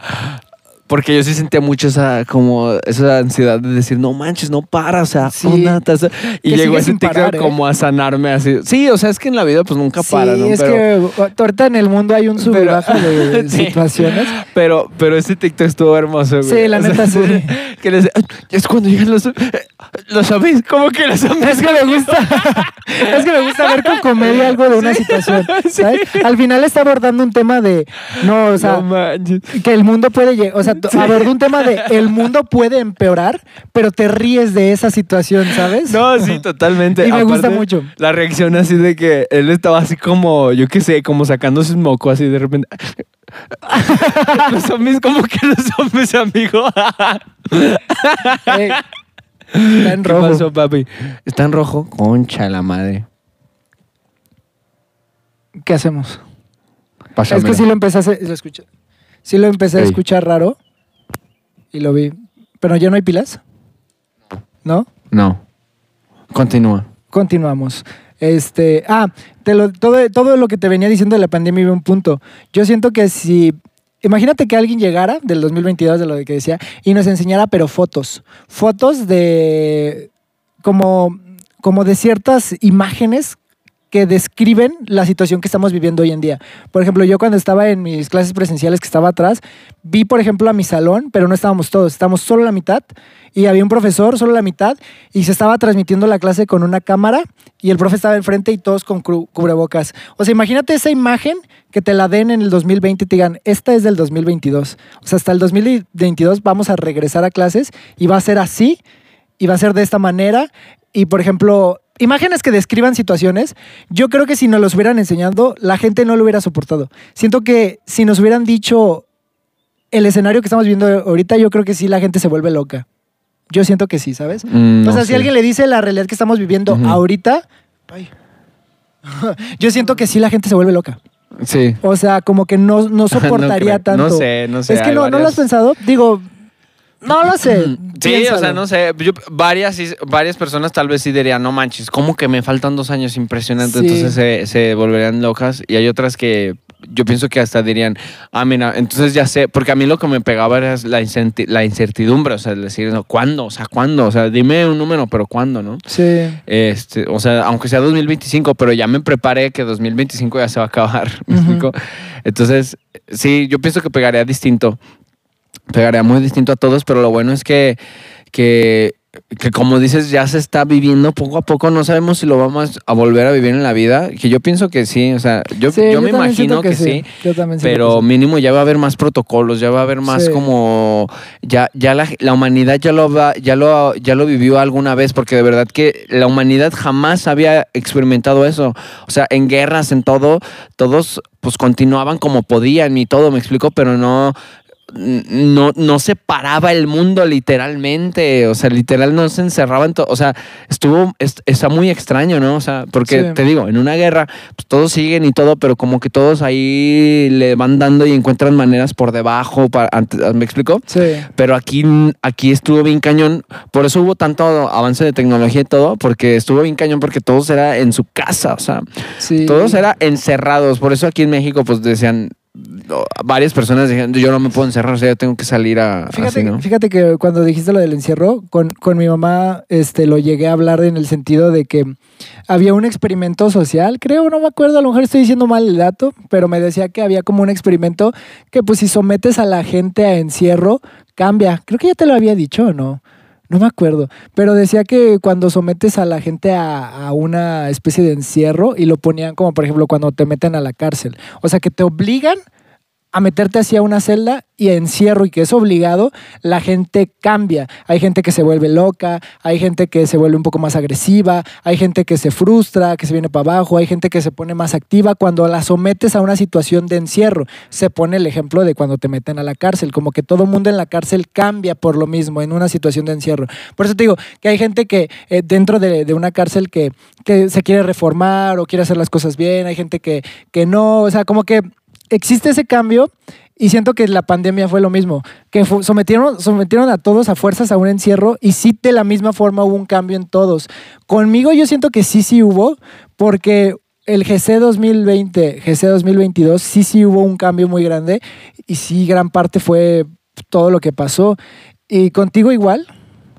S1: Porque yo sí sentía mucho esa, como, esa ansiedad de decir, no manches, no para, o sea,
S2: Sí.
S1: una otra. Y llegó ese TikTok
S2: parar, ¿eh?
S1: como a sanarme así. Sí, o sea, es que en la vida pues nunca para,
S2: sí,
S1: ¿no?
S2: es
S1: Pero-
S2: que ahorita en el mundo hay un sub de, [LAUGHS]
S1: Sí.
S2: situaciones.
S1: Pero, pero ese TikTok estuvo hermoso, güey.
S2: Sí, la
S1: O sea,
S2: neta, sí. [LAUGHS]
S1: Que les es cuando llegan los los zombies, ¿cómo que los zombies?
S2: Es que me gusta, [LAUGHS] es que me gusta ver con comedia algo de una situación. ¿sabes? Al final está abordando un tema de, no, o sea,
S1: no manches.
S2: que el mundo puede llegar, o sea, t- abordó un tema de el mundo puede empeorar, pero te ríes de esa situación, ¿sabes?
S1: No, sí, totalmente.
S2: Y me gusta mucho.
S1: La reacción así de que él estaba así como, yo qué sé, como sacándose un moco así de repente. [LAUGHS] los zombies, ¿cómo que los zombies, amigo?
S2: Ey, está en
S1: ¿Qué
S2: rojo.
S1: pasó, papi? Está en rojo. Concha la madre.
S2: ¿Qué hacemos? Es
S1: Pásamelo.
S2: que sí lo empecé a hacer- lo escuché. Sí lo empecé a escuchar raro y lo vi. Pero ya no hay pilas. ¿No?
S1: No. Continúa.
S2: Continuamos. Este, ah, te lo- todo, todo lo que te venía diciendo de la pandemia iba un punto. Yo siento que si, imagínate que alguien llegara del 2022, de lo que decía, y nos enseñara, pero fotos. Fotos de, como, como de ciertas imágenes que describen la situación que estamos viviendo hoy en día. Por ejemplo, yo cuando estaba en mis clases presenciales que estaba atrás, vi, por ejemplo, a mi salón, pero no estábamos todos, estábamos solo la mitad y había un profesor, solo la mitad, y se estaba transmitiendo la clase con una cámara y el profe estaba enfrente y todos con cubrebocas. O sea, imagínate esa imagen que te la den en el 2020 y te digan, esta es del 2022. O sea, hasta el 2022 vamos a regresar a clases y va a ser así y va a ser de esta manera. Y, por ejemplo, imágenes que describan situaciones, yo creo que si nos los hubieran enseñado, la gente no lo hubiera soportado. Siento que si nos hubieran dicho el escenario que estamos viendo ahorita, yo creo que sí la gente se vuelve loca. Yo siento que sí, ¿sabes?
S1: Mm,
S2: o
S1: no
S2: sea, si
S1: sé.
S2: alguien le dice la realidad que estamos viviendo ahorita, ay. [LAUGHS] yo siento que sí la gente se vuelve loca.
S1: Sí.
S2: O sea, como que no, no [LAUGHS] soportaría tanto.
S1: No sé, no sé.
S2: Es que no, ¿no lo has pensado? Digo, no lo sé.
S1: Sí,
S2: piénsalo.
S1: o sea, no sé. Yo- varias, varias personas tal vez sí dirían, no manches, ¿cómo que me faltan dos años impresionante?
S2: Sí.
S1: Entonces se, se volverían locas. Y hay otras que yo pienso que hasta dirían, ah, mira, entonces ya sé, porque a mí lo que me pegaba era la, incerti- la incertidumbre, o sea, decir, no, ¿cuándo? O sea, ¿cuándo? O sea, dime un número, pero ¿cuándo, no?
S2: Sí.
S1: Este, o sea, aunque sea 2025, pero ya me preparé que 2025 ya se va a acabar. [LAUGHS] ¿me
S2: Ujú.
S1: explico? Entonces, sí, yo pienso que pegaría distinto. Pegaría muy distinto a todos, pero lo bueno es que, que, que como dices, ya se está viviendo poco a poco. No sabemos si lo vamos a volver a vivir en la vida. Que yo pienso que sí. O sea, yo,
S2: Sí,
S1: yo, me imagino que, sí.
S2: Yo también siento
S1: Pero
S2: que sí.
S1: mínimo ya va a haber más protocolos, ya va a haber más
S2: Sí.
S1: como ya ya la, la humanidad ya lo va, ya lo ya lo vivió alguna vez porque de verdad que la humanidad jamás había experimentado eso. O sea, en guerras, en todo, todos pues continuaban como podían y todo, me explico, pero no no, no se paraba el mundo literalmente, o sea, literal no se encerraba en todo, o sea, estuvo, es- está muy extraño, ¿no? O sea, porque
S2: Sí.
S1: te digo, en una guerra, pues todos siguen y todo, pero como que todos ahí le van dando y encuentran maneras por debajo, para, antes- ¿me explico?
S2: Sí.
S1: Pero aquí, aquí estuvo bien cañón, por eso hubo tanto avance de tecnología y todo, porque estuvo bien cañón, porque todos era en su casa, o sea,
S2: Sí.
S1: todos eran encerrados, por eso aquí en México pues decían, no, varias personas decían, yo no me puedo encerrar, o sea, yo tengo que salir a...
S2: Fíjate,
S1: así, ¿no?
S2: fíjate que cuando dijiste lo del encierro, con, con mi mamá este, lo llegué a hablar en el sentido de que había un experimento social, creo, no me acuerdo, a lo mejor estoy diciendo mal el dato, pero me decía que había como un experimento que pues si sometes a la gente a encierro, cambia. Creo que ya te lo había dicho, ¿o no? No me acuerdo, pero decía que cuando sometes a la gente a, una especie de encierro y lo ponían como por ejemplo cuando te meten a la cárcel, o sea que te obligan a meterte hacia una celda y a encierro y que es obligado, la gente cambia. Hay gente que se vuelve loca, hay gente que se vuelve un poco más agresiva, hay gente que se frustra, que se viene para abajo, hay gente que se pone más activa cuando la sometes a una situación de encierro. Se pone el ejemplo de cuando te meten a la cárcel, como que todo mundo en la cárcel cambia por lo mismo en una situación de encierro. Por eso te digo que hay gente que eh, dentro de, de una cárcel que, que se quiere reformar o quiere hacer las cosas bien, hay gente que, que no, o sea, como que existe ese cambio y siento que la pandemia fue lo mismo, que sometieron, sometieron a todos a fuerzas a un encierro y sí de la misma forma hubo un cambio en todos. Conmigo yo siento que sí, sí hubo, porque el GC 2020, GC 2022, sí, sí hubo un cambio muy grande y sí gran parte fue todo lo que pasó. ¿Y contigo igual?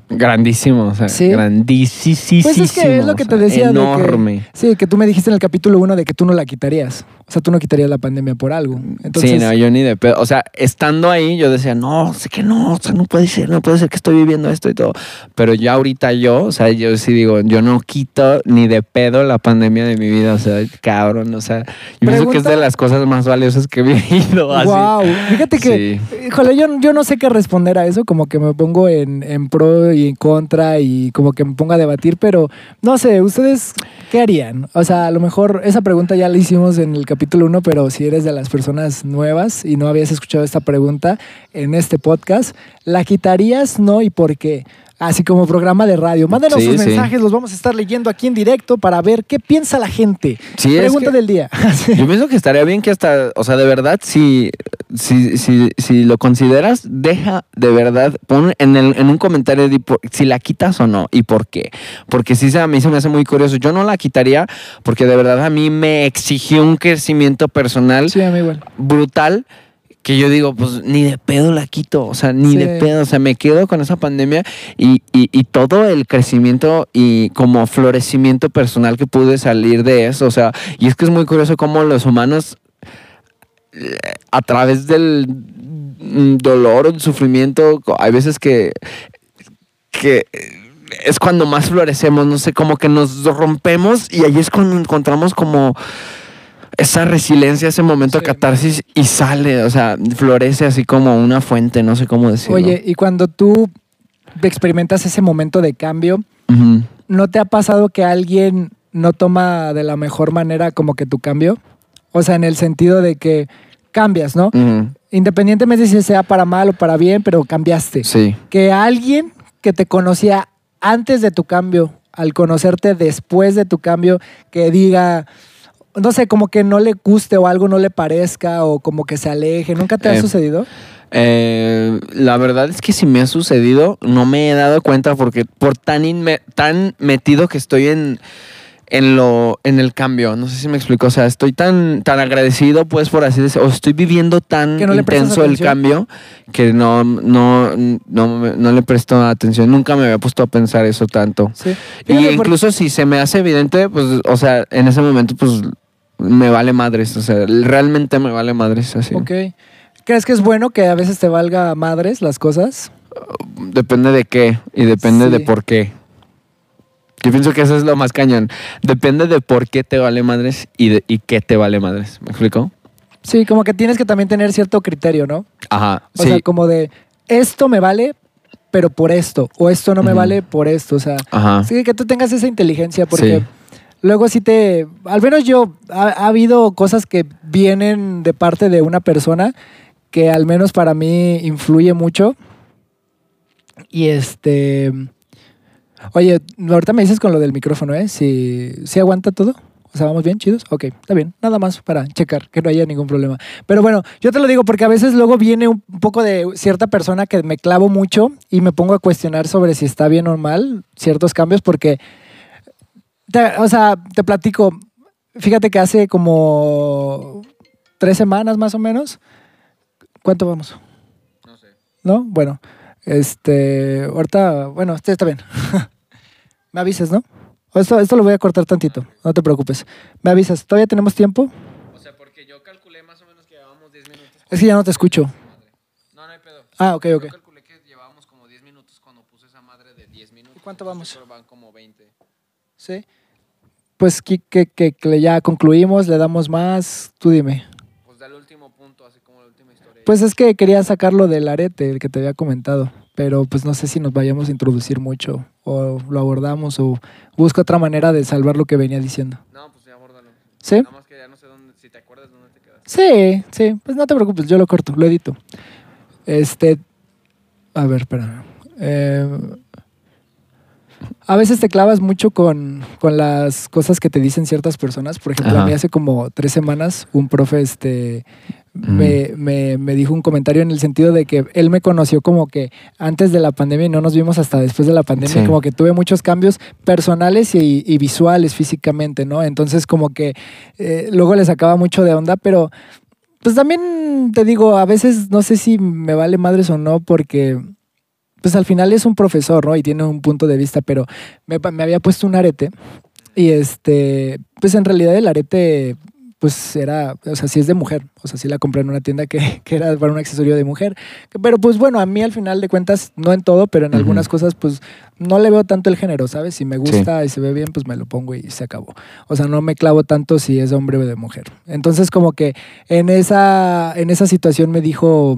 S1: Grandísimo, o sea,
S2: Sí.
S1: grandísimo.
S2: Pues es que es lo que te decía. de que-
S1: Enorme.
S2: sí, que tú me dijiste en el capítulo 1 de que tú no la quitarías. O sea, tú no quitarías la pandemia por algo. Entonces,
S1: sí, no, yo ni de pedo. O sea, estando ahí, yo decía, no, sé que no, o sea, no puede ser, no puede ser que estoy viviendo esto y todo. Pero ya ahorita yo, o sea, yo sí digo, yo no quito ni de pedo la pandemia de mi vida, o sea, cabrón, o sea, yo pienso que es de las cosas más valiosas que he vivido. Así.
S2: Wow, fíjate que, híjole, yo, yo no sé qué responder a eso, como que me pongo en, en pro y en contra y como que me pongo a debatir, pero no sé, ¿ustedes qué harían? O sea, a lo mejor esa pregunta ya la hicimos en el capítulo 1, pero si eres de las personas nuevas y no habías escuchado esta pregunta en este podcast, ¿la quitarías? No, ¿y por qué? Así como programa de radio. Mándenos
S1: Sí,
S2: sus
S1: sí.
S2: mensajes, los vamos a estar leyendo aquí en directo para ver qué piensa la gente.
S1: Sí,
S2: Pregunta del día. [LAUGHS]
S1: Yo pienso que estaría bien que hasta, o sea, de verdad, si, si, si, si lo consideras, deja de verdad, pon en, el, en un comentario si la quitas o no y por qué. Porque sí, a mí se me hace muy curioso. Yo no la quitaría porque de verdad a mí me exigió un crecimiento personal brutal que yo digo, pues ni de pedo la quito, o sea, ni
S2: Sí.
S1: de pedo, o sea, me quedo con esa pandemia y, y- y todo el crecimiento y como florecimiento personal que pude salir de eso, o sea, y es que es muy curioso cómo los humanos eh, a través del dolor o sufrimiento, hay veces que, que es cuando más florecemos, no sé, como que nos rompemos y ahí es cuando encontramos como esa resiliencia, ese momento de catarsis y sale, o sea, florece así como una fuente, no sé cómo decirlo.
S2: Oye, y cuando tú experimentas ese momento de cambio. ¿no te ha pasado que alguien no toma de la mejor manera como que tu cambio? O sea, en el sentido de que cambias, ¿no? Independientemente si sea para mal o para bien, pero cambiaste.
S1: Sí.
S2: Que alguien que te conocía antes de tu cambio, al conocerte después de tu cambio, que diga, no sé, como que no le guste o algo no le parezca o como que se aleje, ¿nunca te ha
S1: Eh,
S2: sucedido?
S1: Eh, la verdad es que si me ha sucedido, no me he dado cuenta porque por tan, inme- tan metido que estoy en, en lo en el cambio. No sé si me explico. O sea, estoy tan, tan agradecido, pues, por así decirlo. O estoy viviendo tan
S2: no
S1: intenso el cambio que no, no, no, no le presto atención. Nunca me había puesto a pensar eso tanto.
S2: Sí.
S1: Y
S2: por-
S1: incluso si se me hace evidente, pues, o sea, en ese momento, pues, me vale madres. O sea, realmente me vale madres. Así.
S2: Ok. ¿Crees que es bueno que a veces te valga madres las cosas?
S1: Depende de qué y depende de por qué. Yo pienso que eso es lo más cañón. Depende de por qué te vale madres y, de, y qué te vale madres. ¿Me explico?
S2: Sí, como que tienes que también tener cierto criterio, ¿no?
S1: Ajá.
S2: O
S1: sí.
S2: sea, como de esto me vale, pero por esto. O esto no me vale por esto. O sea,
S1: Ajá.
S2: sí que tú tengas esa inteligencia porque
S1: Sí.
S2: Luego sí te... Al menos yo, ha, ha habido cosas que vienen de parte de una persona que al menos para mí influye mucho. Y este... Oye, ahorita me dices con lo del micrófono, ¿eh? Si, si aguanta todo. O sea, ¿vamos bien? ¿Chidos? Ok, está bien. Nada más para checar que no haya ningún problema. Pero bueno, yo te lo digo porque a veces luego viene un poco de cierta persona que me clavo mucho y me pongo a cuestionar sobre si está bien o mal ciertos cambios porque, te- o sea, te platico, fíjate que hace como tres semanas más o menos, ¿cuánto vamos?
S1: No sé.
S2: ¿No? Bueno, este, ahorita, bueno, este está bien. [LAUGHS] me avisas, ¿no? Esto, esto lo voy a cortar tantito, no te preocupes. Me avisas, ¿todavía tenemos tiempo?
S1: O sea, porque yo calculé más o menos que llevábamos 10 minutos.
S2: Es que ya no te escucho.
S1: No, no hay pedo.
S2: Ah, ok, ok.
S1: Yo calculé que llevábamos como 10 minutos cuando puse esa madre de 10 minutos.
S2: ¿Y cuánto vamos?
S1: Van como 20.
S2: Sí. Pues que, que, que- que ya concluimos, le damos más, tú dime.
S1: Pues da el último punto, así como la última historia.
S2: Pues es que quería sacarlo del arete, el que te había comentado, pero pues no sé si nos vayamos a introducir mucho o lo abordamos o busco otra manera de salvar lo que venía diciendo.
S1: No, pues ya abórdalo.
S2: ¿Sí?
S1: Nada más que ya no sé dónde, si te acuerdas dónde te quedas.
S2: Sí, sí, pues no te preocupes, yo lo corto, lo edito. Este, a ver, espera. Eh, a veces te clavas mucho con, con las cosas que te dicen ciertas personas. Por ejemplo, a mí hace como tres semanas un profe este,
S1: Mm.
S2: me, me- me dijo un comentario en el sentido de que él me conoció como que antes de la pandemia y no nos vimos hasta después de la pandemia.
S1: Sí.
S2: Como que tuve muchos cambios personales y, y visuales físicamente, ¿no? Entonces como que eh, luego le sacaba mucho de onda, pero pues también te digo, a veces no sé si me vale madres o no, porque pues al final es un profesor, ¿no? Y tiene un punto de vista, pero me, había puesto un arete y este, pues en realidad el arete, pues era, o sea, sí es de mujer, o sea, sí la compré en una tienda que, [LAUGHS] que era para un accesorio de mujer, pero pues bueno, a mí al final de cuentas, no en todo, pero en algunas cosas, pues no le veo tanto el género, ¿sabes? Si me gusta y se ve bien, pues me lo pongo y se acabó. O sea, no me clavo tanto si es hombre o de mujer. Entonces, como que en esa, en esa situación me dijo,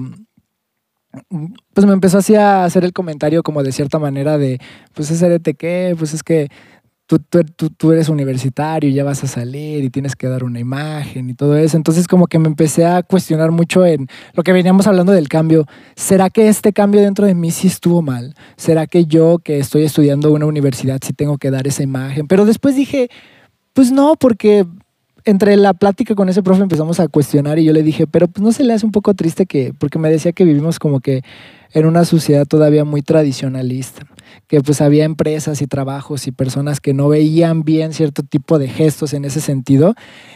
S2: pues me empezó así a hacer el comentario como de cierta manera de, pues arete qué, pues es que tú, tú- tú eres universitario y ya vas a salir y tienes que dar una imagen y todo eso. Entonces como que me empecé a cuestionar mucho en lo que veníamos hablando del cambio. ¿Será que este cambio dentro de mí sí estuvo mal? ¿Será que yo que estoy estudiando una universidad sí tengo que dar esa imagen? Pero después dije, pues no, porque entre la plática con ese profe empezamos a cuestionar y yo le dije, pero pues no se le hace un poco triste que, porque me decía que vivimos como que en una sociedad todavía muy tradicionalista, que pues había empresas y trabajos y personas que no veían bien cierto tipo de gestos en ese sentido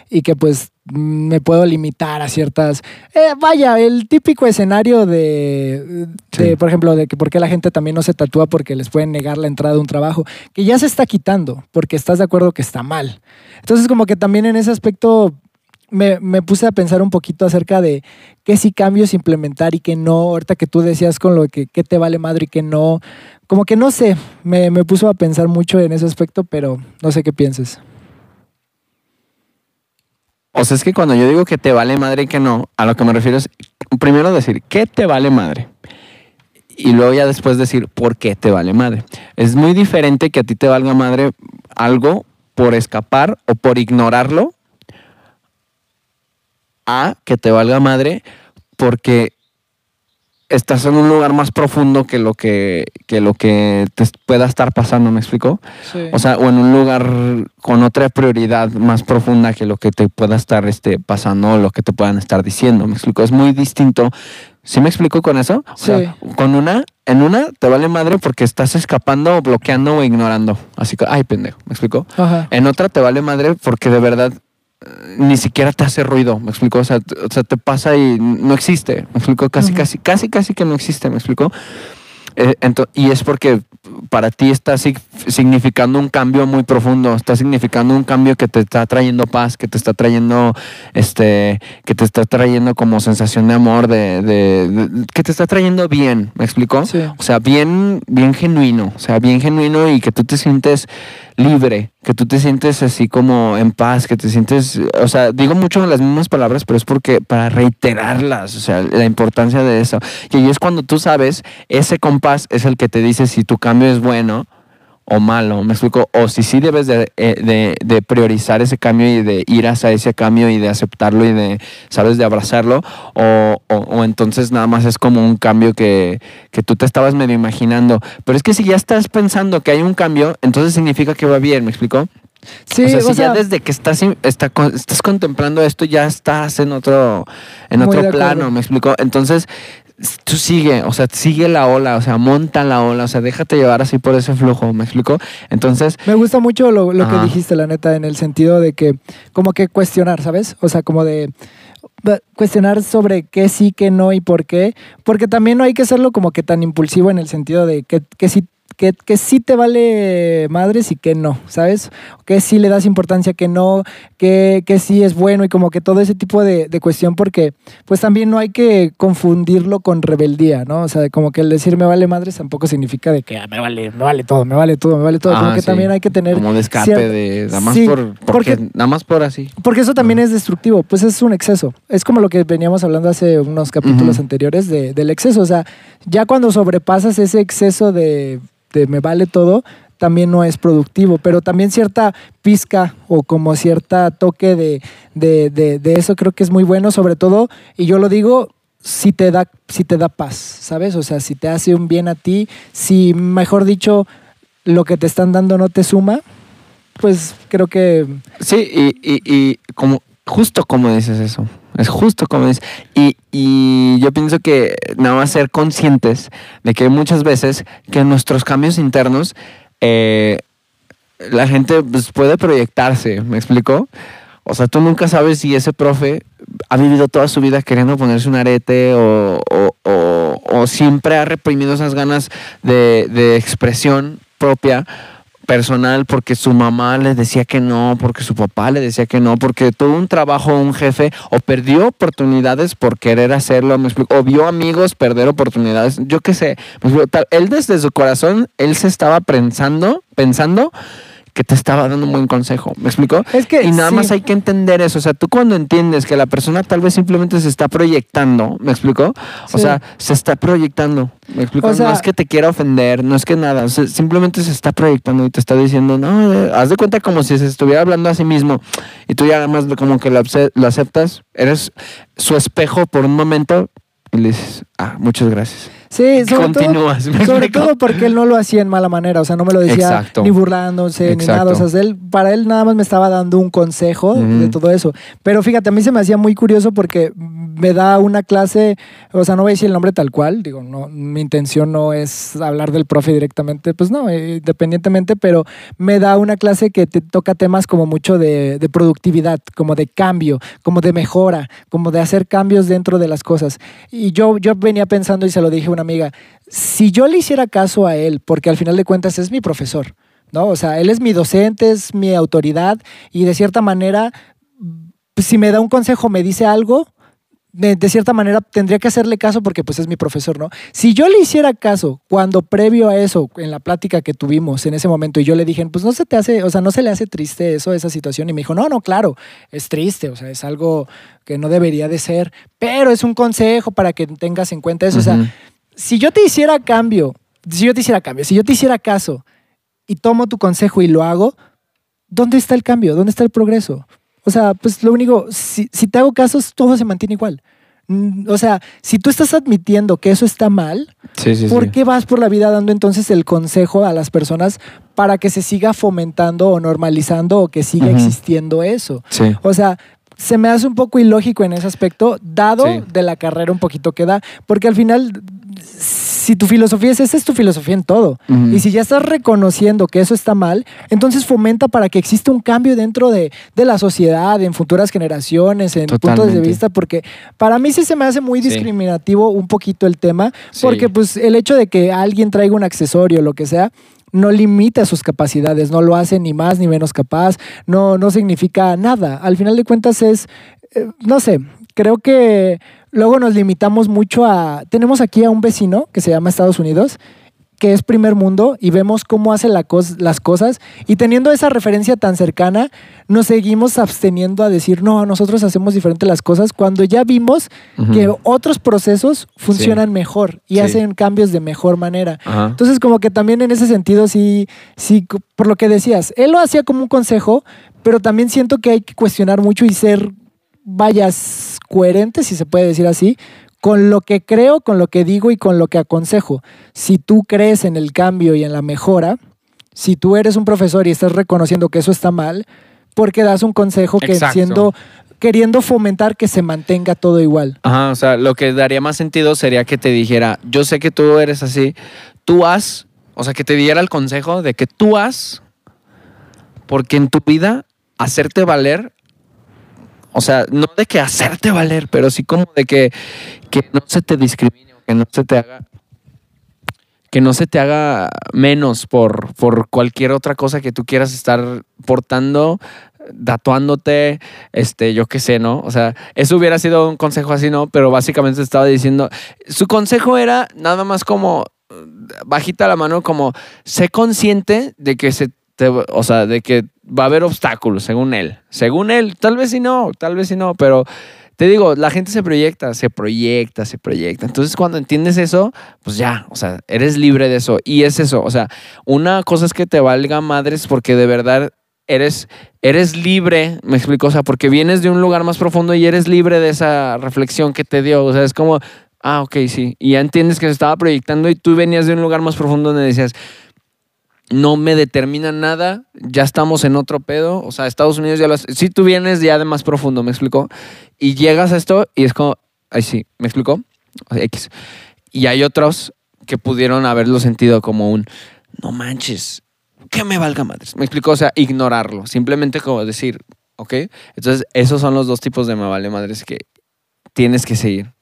S2: y que pues me puedo limitar a ciertas, eh, vaya, el típico escenario de, de,
S1: Sí.
S2: por ejemplo, de que por qué la gente también no se tatúa porque les pueden negar la entrada a un trabajo, que ya se está quitando porque estás de acuerdo que está mal. Entonces como que también en ese aspecto me, me puse a pensar un poquito acerca de qué sí cambios implementar y qué no. Ahorita que tú decías con lo que qué te vale madre y qué no. Como que no sé, me, me puso a pensar mucho en ese aspecto, pero no sé qué pienses.
S1: O sea, es que cuando yo digo que te vale madre y que no, a lo que me refiero es primero decir qué te vale madre. Y luego ya después decir por qué te vale madre. Es muy diferente que a ti te valga madre algo por escapar o por ignorarlo a que te valga madre porque estás en un lugar más profundo que lo que, que lo que te pueda estar pasando, ¿me explico? O sea, o en un lugar con otra prioridad más profunda que lo que te pueda estar este, pasando o lo que te puedan estar diciendo. Me explico. Es muy distinto ¿Sí me explico con eso? O sea, con una, en una te vale madre porque estás escapando, bloqueando o ignorando. Así que, ay, pendejo, ¿me explico?
S2: Ajá.
S1: En otra te vale madre porque de verdad ni siquiera te hace ruido, ¿me explico? O sea, t- o sea, te pasa y no existe, ¿me explico? Casi, casi, casi, casi que no existe, ¿me explico? Eh, y es porque para ti está sig- significando un cambio muy profundo, está significando un cambio que te está trayendo paz, que te está trayendo, este, que te está trayendo como sensación de amor, de, de- de- que te está trayendo bien, ¿me explico?
S2: Sí.
S1: O sea, bien, bien genuino, o sea, bien genuino y que tú te sientes libre, que tú te sientes así como en paz, que te sientes, o sea, digo mucho las mismas palabras, pero es porque para reiterarlas, o sea, la importancia de eso. Y ahí es cuando tú sabes, ese compás es el que te dice si tu cambio es bueno o malo, me explico, o si sí debes de, eh, de- de priorizar ese cambio y de ir hacia ese cambio y de aceptarlo y de, sabes, de abrazarlo, o, o- o entonces nada más es como un cambio que, que tú te estabas medio imaginando. Pero es que si ya estás pensando que hay un cambio, entonces significa que va bien, ¿me explico?
S2: Sí,
S1: o sea,
S2: o
S1: si
S2: sea,
S1: ya desde que estás, está estás contemplando esto, ya estás en otro, en otro plano, ¿me explico? Entonces, tú sigue, o sea, sigue la ola, o sea, monta la ola, o sea, déjate llevar así por ese flujo, ¿me explico? Entonces,
S2: Me gusta mucho lo, lo que dijiste, la neta, en el sentido de que, como que cuestionar, ¿sabes? O sea, como de cuestionar sobre qué sí, qué no y por qué. Porque también no hay que hacerlo como que tan impulsivo en el sentido de que, que sí. Que, que sí te vale madres y que no, ¿sabes? Que sí le das importancia, que no, que, que sí es bueno y como que todo ese tipo de, de cuestión porque pues también no hay que confundirlo con rebeldía, ¿no? O sea, como que el decir me vale madres tampoco significa de que "Ah, me vale, me vale todo, me vale todo, me vale todo. como
S1: ah,
S2: que
S1: sí,
S2: también hay que tener
S1: como de escape,
S2: cierta-
S1: de nada más
S2: Sí,
S1: por, porque,
S2: porque-
S1: nada más por así.
S2: porque eso también es destructivo, pues es un exceso. Es como lo que veníamos hablando hace unos capítulos anteriores de- del exceso. O sea, ya cuando sobrepasas ese exceso de, de me vale todo, también no es productivo, pero también cierta pizca o como cierta toque de, de, de- de eso creo que es muy bueno, sobre todo, y yo lo digo, si te da, si te da paz, ¿sabes? O sea, si te hace un bien a ti, si mejor dicho, lo que te están dando no te suma, pues creo que
S1: Sí, y, y, y como, justo como dices eso. Es justo como dices. Y, y yo pienso que nada más ser conscientes de que muchas veces que nuestros cambios internos, eh, la gente pues, puede proyectarse, ¿me explico? O sea, tú nunca sabes si ese profe ha vivido toda su vida queriendo ponerse un arete o, o- o- o siempre ha reprimido esas ganas de, de expresión propia personal porque su mamá le decía que no, porque su papá le decía que no, porque tuvo un trabajo, un jefe, o perdió oportunidades por querer hacerlo, me explico, o vio amigos perder oportunidades, yo qué sé, él desde su corazón, él se estaba pensando, pensando que te estaba dando un buen consejo, ¿me explico?
S2: Es que
S1: y nada
S2: sí.
S1: más hay que entender eso, o sea, tú cuando entiendes que la persona tal vez simplemente se está proyectando, ¿me explico? O sea, se está proyectando, ¿me explico?
S2: O sea-
S1: no es que te quiera ofender, no es que nada, o sea, simplemente se está proyectando y te está diciendo, no, eh, haz de cuenta como si se estuviera hablando a sí mismo y tú ya nada más como que lo, lo aceptas, eres su espejo por un momento y le dices, ah, muchas gracias.
S2: Sí, sobre
S1: Continúas,
S2: todo,
S1: ¿me
S2: sobre
S1: explico?
S2: todo porque él no lo hacía en mala manera, o sea, no me lo decía
S1: Exacto.
S2: ni burlándose ni nada, o sea, él, para él nada más me estaba dando un consejo de todo eso. Pero fíjate, a mí se me hacía muy curioso porque me da una clase, o sea, no voy a decir el nombre tal cual, digo, no, mi intención no es hablar del profe directamente, pues no, eh, independientemente, pero me da una clase que te toca temas como mucho de, de productividad, como de cambio, como de mejora, como de hacer cambios dentro de las cosas. Y yo, yo venía pensando y se lo dije a amiga, si yo le hiciera caso a él, porque al final de cuentas es mi profesor, ¿no? O sea, él es mi docente, es mi autoridad y de cierta manera, pues, si me da un consejo, me dice algo, de, cierta manera tendría que hacerle caso porque pues es mi profesor, ¿no? Si yo le hiciera caso cuando previo a eso, en la plática que tuvimos en ese momento y yo le dije, pues no se te hace, o sea, no se le hace triste eso, esa situación y me dijo, no, no, claro, es triste, o sea, es algo que no debería de ser, pero es un consejo para que tengas en cuenta eso, o sea. Si yo te hiciera cambio, si yo te hiciera cambio, si yo te hiciera caso y tomo tu consejo y lo hago, ¿dónde está el cambio? ¿Dónde está el progreso? O sea, pues lo único, si, si te hago casos, todo se mantiene igual. Mm, O sea, si tú estás admitiendo que eso está mal,
S1: Sí, sí,
S2: ¿por
S1: sí.
S2: qué vas por la vida dando entonces el consejo a las personas para que se siga fomentando o normalizando o que siga existiendo eso?
S1: Sí.
S2: O sea, se me hace un poco ilógico en ese aspecto, dado
S1: Sí.
S2: de la carrera un poquito que da, porque al final, si tu filosofía es esa, es tu filosofía en todo. Y si ya estás reconociendo que eso está mal, entonces fomenta para que exista un cambio dentro de, de la sociedad, en futuras generaciones, en puntos de
S1: Totalmente.
S2: vista, porque para mí sí se me hace muy
S1: Sí.
S2: discriminativo un poquito el tema,
S1: Sí.
S2: porque pues el hecho de que alguien traiga un accesorio, lo que sea, no limita sus capacidades, no lo hace ni más ni menos capaz, no, no significa nada. Al final de cuentas es, eh, no sé, creo que luego nos limitamos mucho a... Tenemos aquí a un vecino que se llama Estados Unidos, que es primer mundo y vemos cómo hace la cos- las cosas y teniendo esa referencia tan cercana, nos seguimos absteniendo a decir, no, nosotros hacemos diferente las cosas cuando ya vimos que otros procesos funcionan mejor y
S1: Sí.
S2: hacen cambios de mejor manera.
S1: Ajá.
S2: Entonces, como que también en ese sentido, sí, sí, por lo que decías, él lo hacía como un consejo, pero también siento que hay que cuestionar mucho y ser, vayas, coherente, si se puede decir así, con lo que creo, con lo que digo y con lo que aconsejo. Si tú crees en el cambio y en la mejora, si tú eres un profesor y estás reconociendo que eso está mal, porque das un consejo que
S1: Exacto.
S2: siendo queriendo fomentar que se mantenga todo igual.
S1: Ajá, o sea, lo que daría más sentido sería que te dijera, yo sé que tú eres así, tú haz, o sea, que te diera el consejo de que tú haz, porque en tu vida hacerte valer, o sea, no de que hacerte valer, pero sí como de que, que no se te discrimine, que no se te haga que no se te haga menos por, por cualquier otra cosa que tú quieras estar portando, tatuándote, este, yo qué sé, ¿no? O sea, eso hubiera sido un consejo así, ¿no? Pero básicamente estaba diciendo, su consejo era nada más como, bajita la mano, como, sé consciente de que se te, o sea, de que va a haber obstáculos, según él. Según él, tal vez sí no, tal vez sí no, pero te digo, la gente se proyecta, se proyecta, se proyecta. Entonces, cuando entiendes eso, pues ya, o sea, eres libre de eso. Y es eso, o sea, una cosa es que te valga madres porque de verdad eres, eres libre, me explico, o sea, porque vienes de un lugar más profundo y eres libre de esa reflexión que te dio. O sea, es como, ah, ok, sí. Y ya entiendes que se estaba proyectando y tú venías de un lugar más profundo donde decías, no me determina nada, ya estamos en otro pedo, o sea, Estados Unidos ya lo hace. Si tú vienes ya de más profundo, ¿me explicó? Y llegas a esto y es como, ay sí, ¿me explicó? X. Y hay otros que pudieron haberlo sentido como un, no manches, que me valga madres. ¿Me explicó? O sea, ignorarlo, simplemente como decir, ¿ok? Entonces, esos son los dos tipos de me vale madres que tienes que seguir.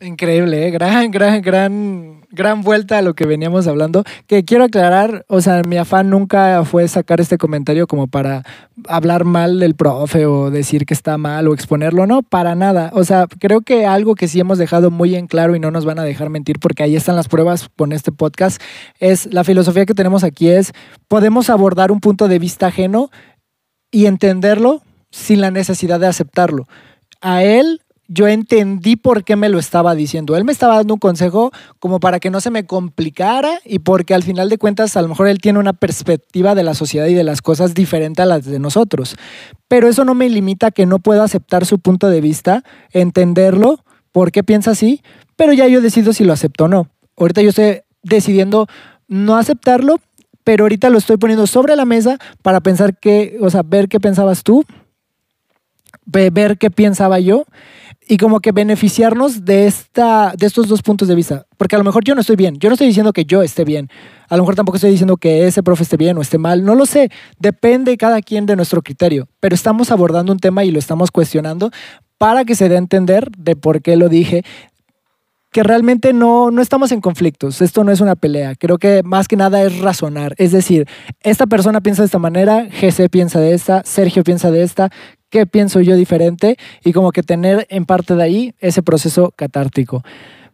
S2: Increíble, ¿eh? gran, gran, gran, gran vuelta a lo que veníamos hablando. Que quiero aclarar, o sea, mi afán nunca fue sacar este comentario como para hablar mal del profe o decir que está mal o exponerlo, no, para nada. O sea, creo que algo que sí hemos dejado muy en claro y no nos van a dejar mentir porque ahí están las pruebas con este podcast, es la filosofía que tenemos aquí es, podemos abordar un punto de vista ajeno y entenderlo sin la necesidad de aceptarlo. A él yo entendí por qué me lo estaba diciendo. Él me estaba dando un consejo como para que no se me complicara y porque al final de cuentas a lo mejor él tiene una perspectiva de la sociedad y de las cosas diferente a las de nosotros. Pero eso no me limita a que no pueda aceptar su punto de vista, entenderlo, por qué piensa así, pero ya yo decido si lo acepto o no. Ahorita yo estoy decidiendo no aceptarlo, pero ahorita lo estoy poniendo sobre la mesa para pensar qué, o sea, ver qué pensabas tú, ve- ver qué pensaba yo y como que beneficiarnos de, esta, de estos dos puntos de vista. Porque a lo mejor yo no estoy bien. Yo no estoy diciendo que yo esté bien. A lo mejor tampoco estoy diciendo que ese profe esté bien o esté mal. No lo sé. Depende cada quien de nuestro criterio. Pero estamos abordando un tema y lo estamos cuestionando para que se dé a entender de por qué lo dije. Que realmente no, no estamos en conflictos. Esto no es una pelea. Creo que más que nada es razonar. Es decir, esta persona piensa de esta manera, GC piensa de esta, Sergio piensa de esta, qué pienso yo diferente y como que tener en parte de ahí ese proceso catártico.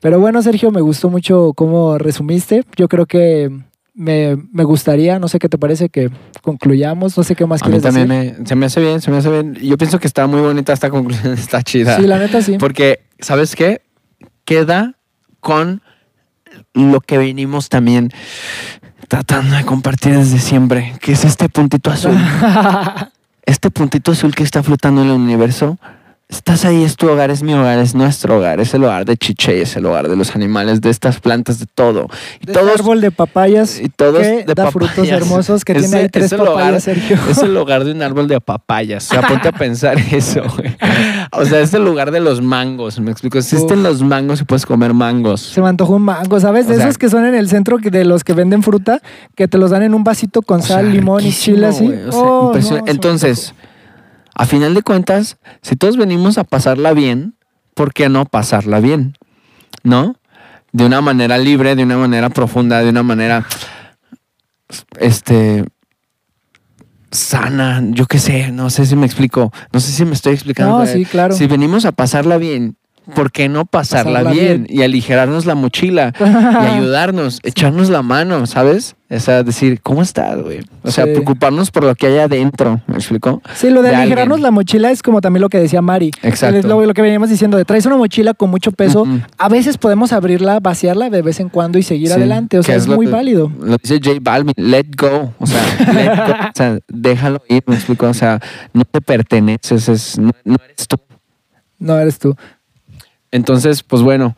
S2: Pero bueno, Sergio, me gustó mucho cómo resumiste. Yo creo que me, me gustaría, no sé qué te parece, que concluyamos. No sé qué más
S1: A mí
S2: quieres
S1: también
S2: decir.
S1: me- se me hace bien, se me hace bien. Yo pienso que está muy bonita esta conclusión, [LAUGHS] está chida.
S2: Sí, la neta sí.
S1: Porque, ¿sabes qué? Queda con lo que venimos también tratando de compartir desde siempre, que es este puntito azul. [LAUGHS] este puntito azul que está flotando en el universo Estás ahí, es tu hogar, es mi hogar, es nuestro hogar, es el hogar de Chiche, es el hogar de los animales, de estas plantas, de todo. Y
S2: De este árbol de papayas
S1: y todos
S2: que
S1: de
S2: da frutos hermosos que
S1: Es
S2: tiene ahí
S1: el-
S2: tres
S1: es el
S2: papayas,
S1: hogar-
S2: Sergio.
S1: Es el hogar de un árbol de papayas. O sea, ponte a pensar eso, güey. O sea, es el lugar de los mangos. Me explico. Existen
S2: Uf.
S1: los mangos y puedes comer mangos.
S2: Se me antojó un mango, ¿sabes? De
S1: O sea-
S2: esos que son en el centro de los que venden fruta, que te los dan en un vasito con
S1: sea,
S2: sal, limón y chile así. Oh, no,
S1: Entonces, a final de cuentas, si todos venimos a pasarla bien, ¿por qué no pasarla bien? ¿No? De una manera libre, de una manera profunda, de una manera, este, sana, yo qué sé, no sé si me explico, no sé si me estoy explicando.
S2: No, sí, claro.
S1: Si venimos a pasarla bien, ¿por qué no pasarla,
S2: Pasarla
S1: bien?
S2: bien.
S1: Y aligerarnos la mochila [LAUGHS] y ayudarnos, echarnos la mano, ¿sabes? O sea, decir, ¿cómo estás, güey? O sea,
S2: Sí.
S1: preocuparnos por lo que hay adentro, ¿me explico?
S2: Sí, lo de,
S1: de
S2: aligerarnos
S1: alguien.
S2: la mochila es como también lo que decía Mari.
S1: Exacto.
S2: Es lo, lo que veníamos diciendo, de traes una mochila con mucho peso, a veces podemos abrirla, vaciarla de vez en cuando y seguir
S1: Sí,
S2: adelante. O sea, es, muy
S1: que-
S2: válido.
S1: Lo dice J Balvin, let go, o sea, let go, o sea, [LAUGHS] déjalo ir, ¿me explico? O sea, no te perteneces, es, no, no eres tú.
S2: No eres tú.
S1: Entonces, pues bueno,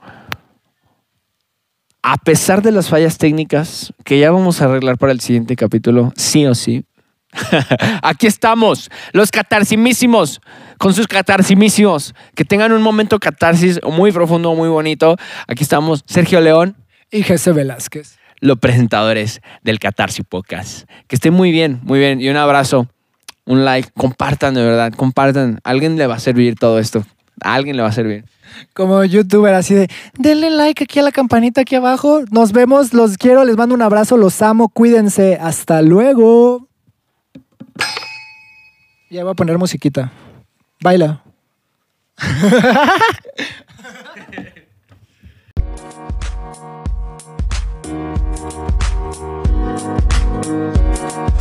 S1: a pesar de las fallas técnicas que ya vamos a arreglar para el siguiente capítulo, sí o sí, [LAUGHS] aquí estamos, los catarsimísimos, con sus catarsimísimos, que tengan un momento catarsis muy profundo, muy bonito. Aquí estamos, Sergio León,
S2: Y Jesse Velázquez.
S1: los presentadores del Catarsis Podcast. Que estén muy bien, muy bien. Y un abrazo, un like, compartan de verdad, compartan. A alguien le va a servir todo esto. A alguien le va a servir.
S2: Como youtuber, así de, denle like aquí a la campanita aquí abajo. Nos vemos, los quiero, les mando un abrazo, los amo, cuídense. Hasta luego. Ya voy a poner musiquita. Baila. [LAUGHS]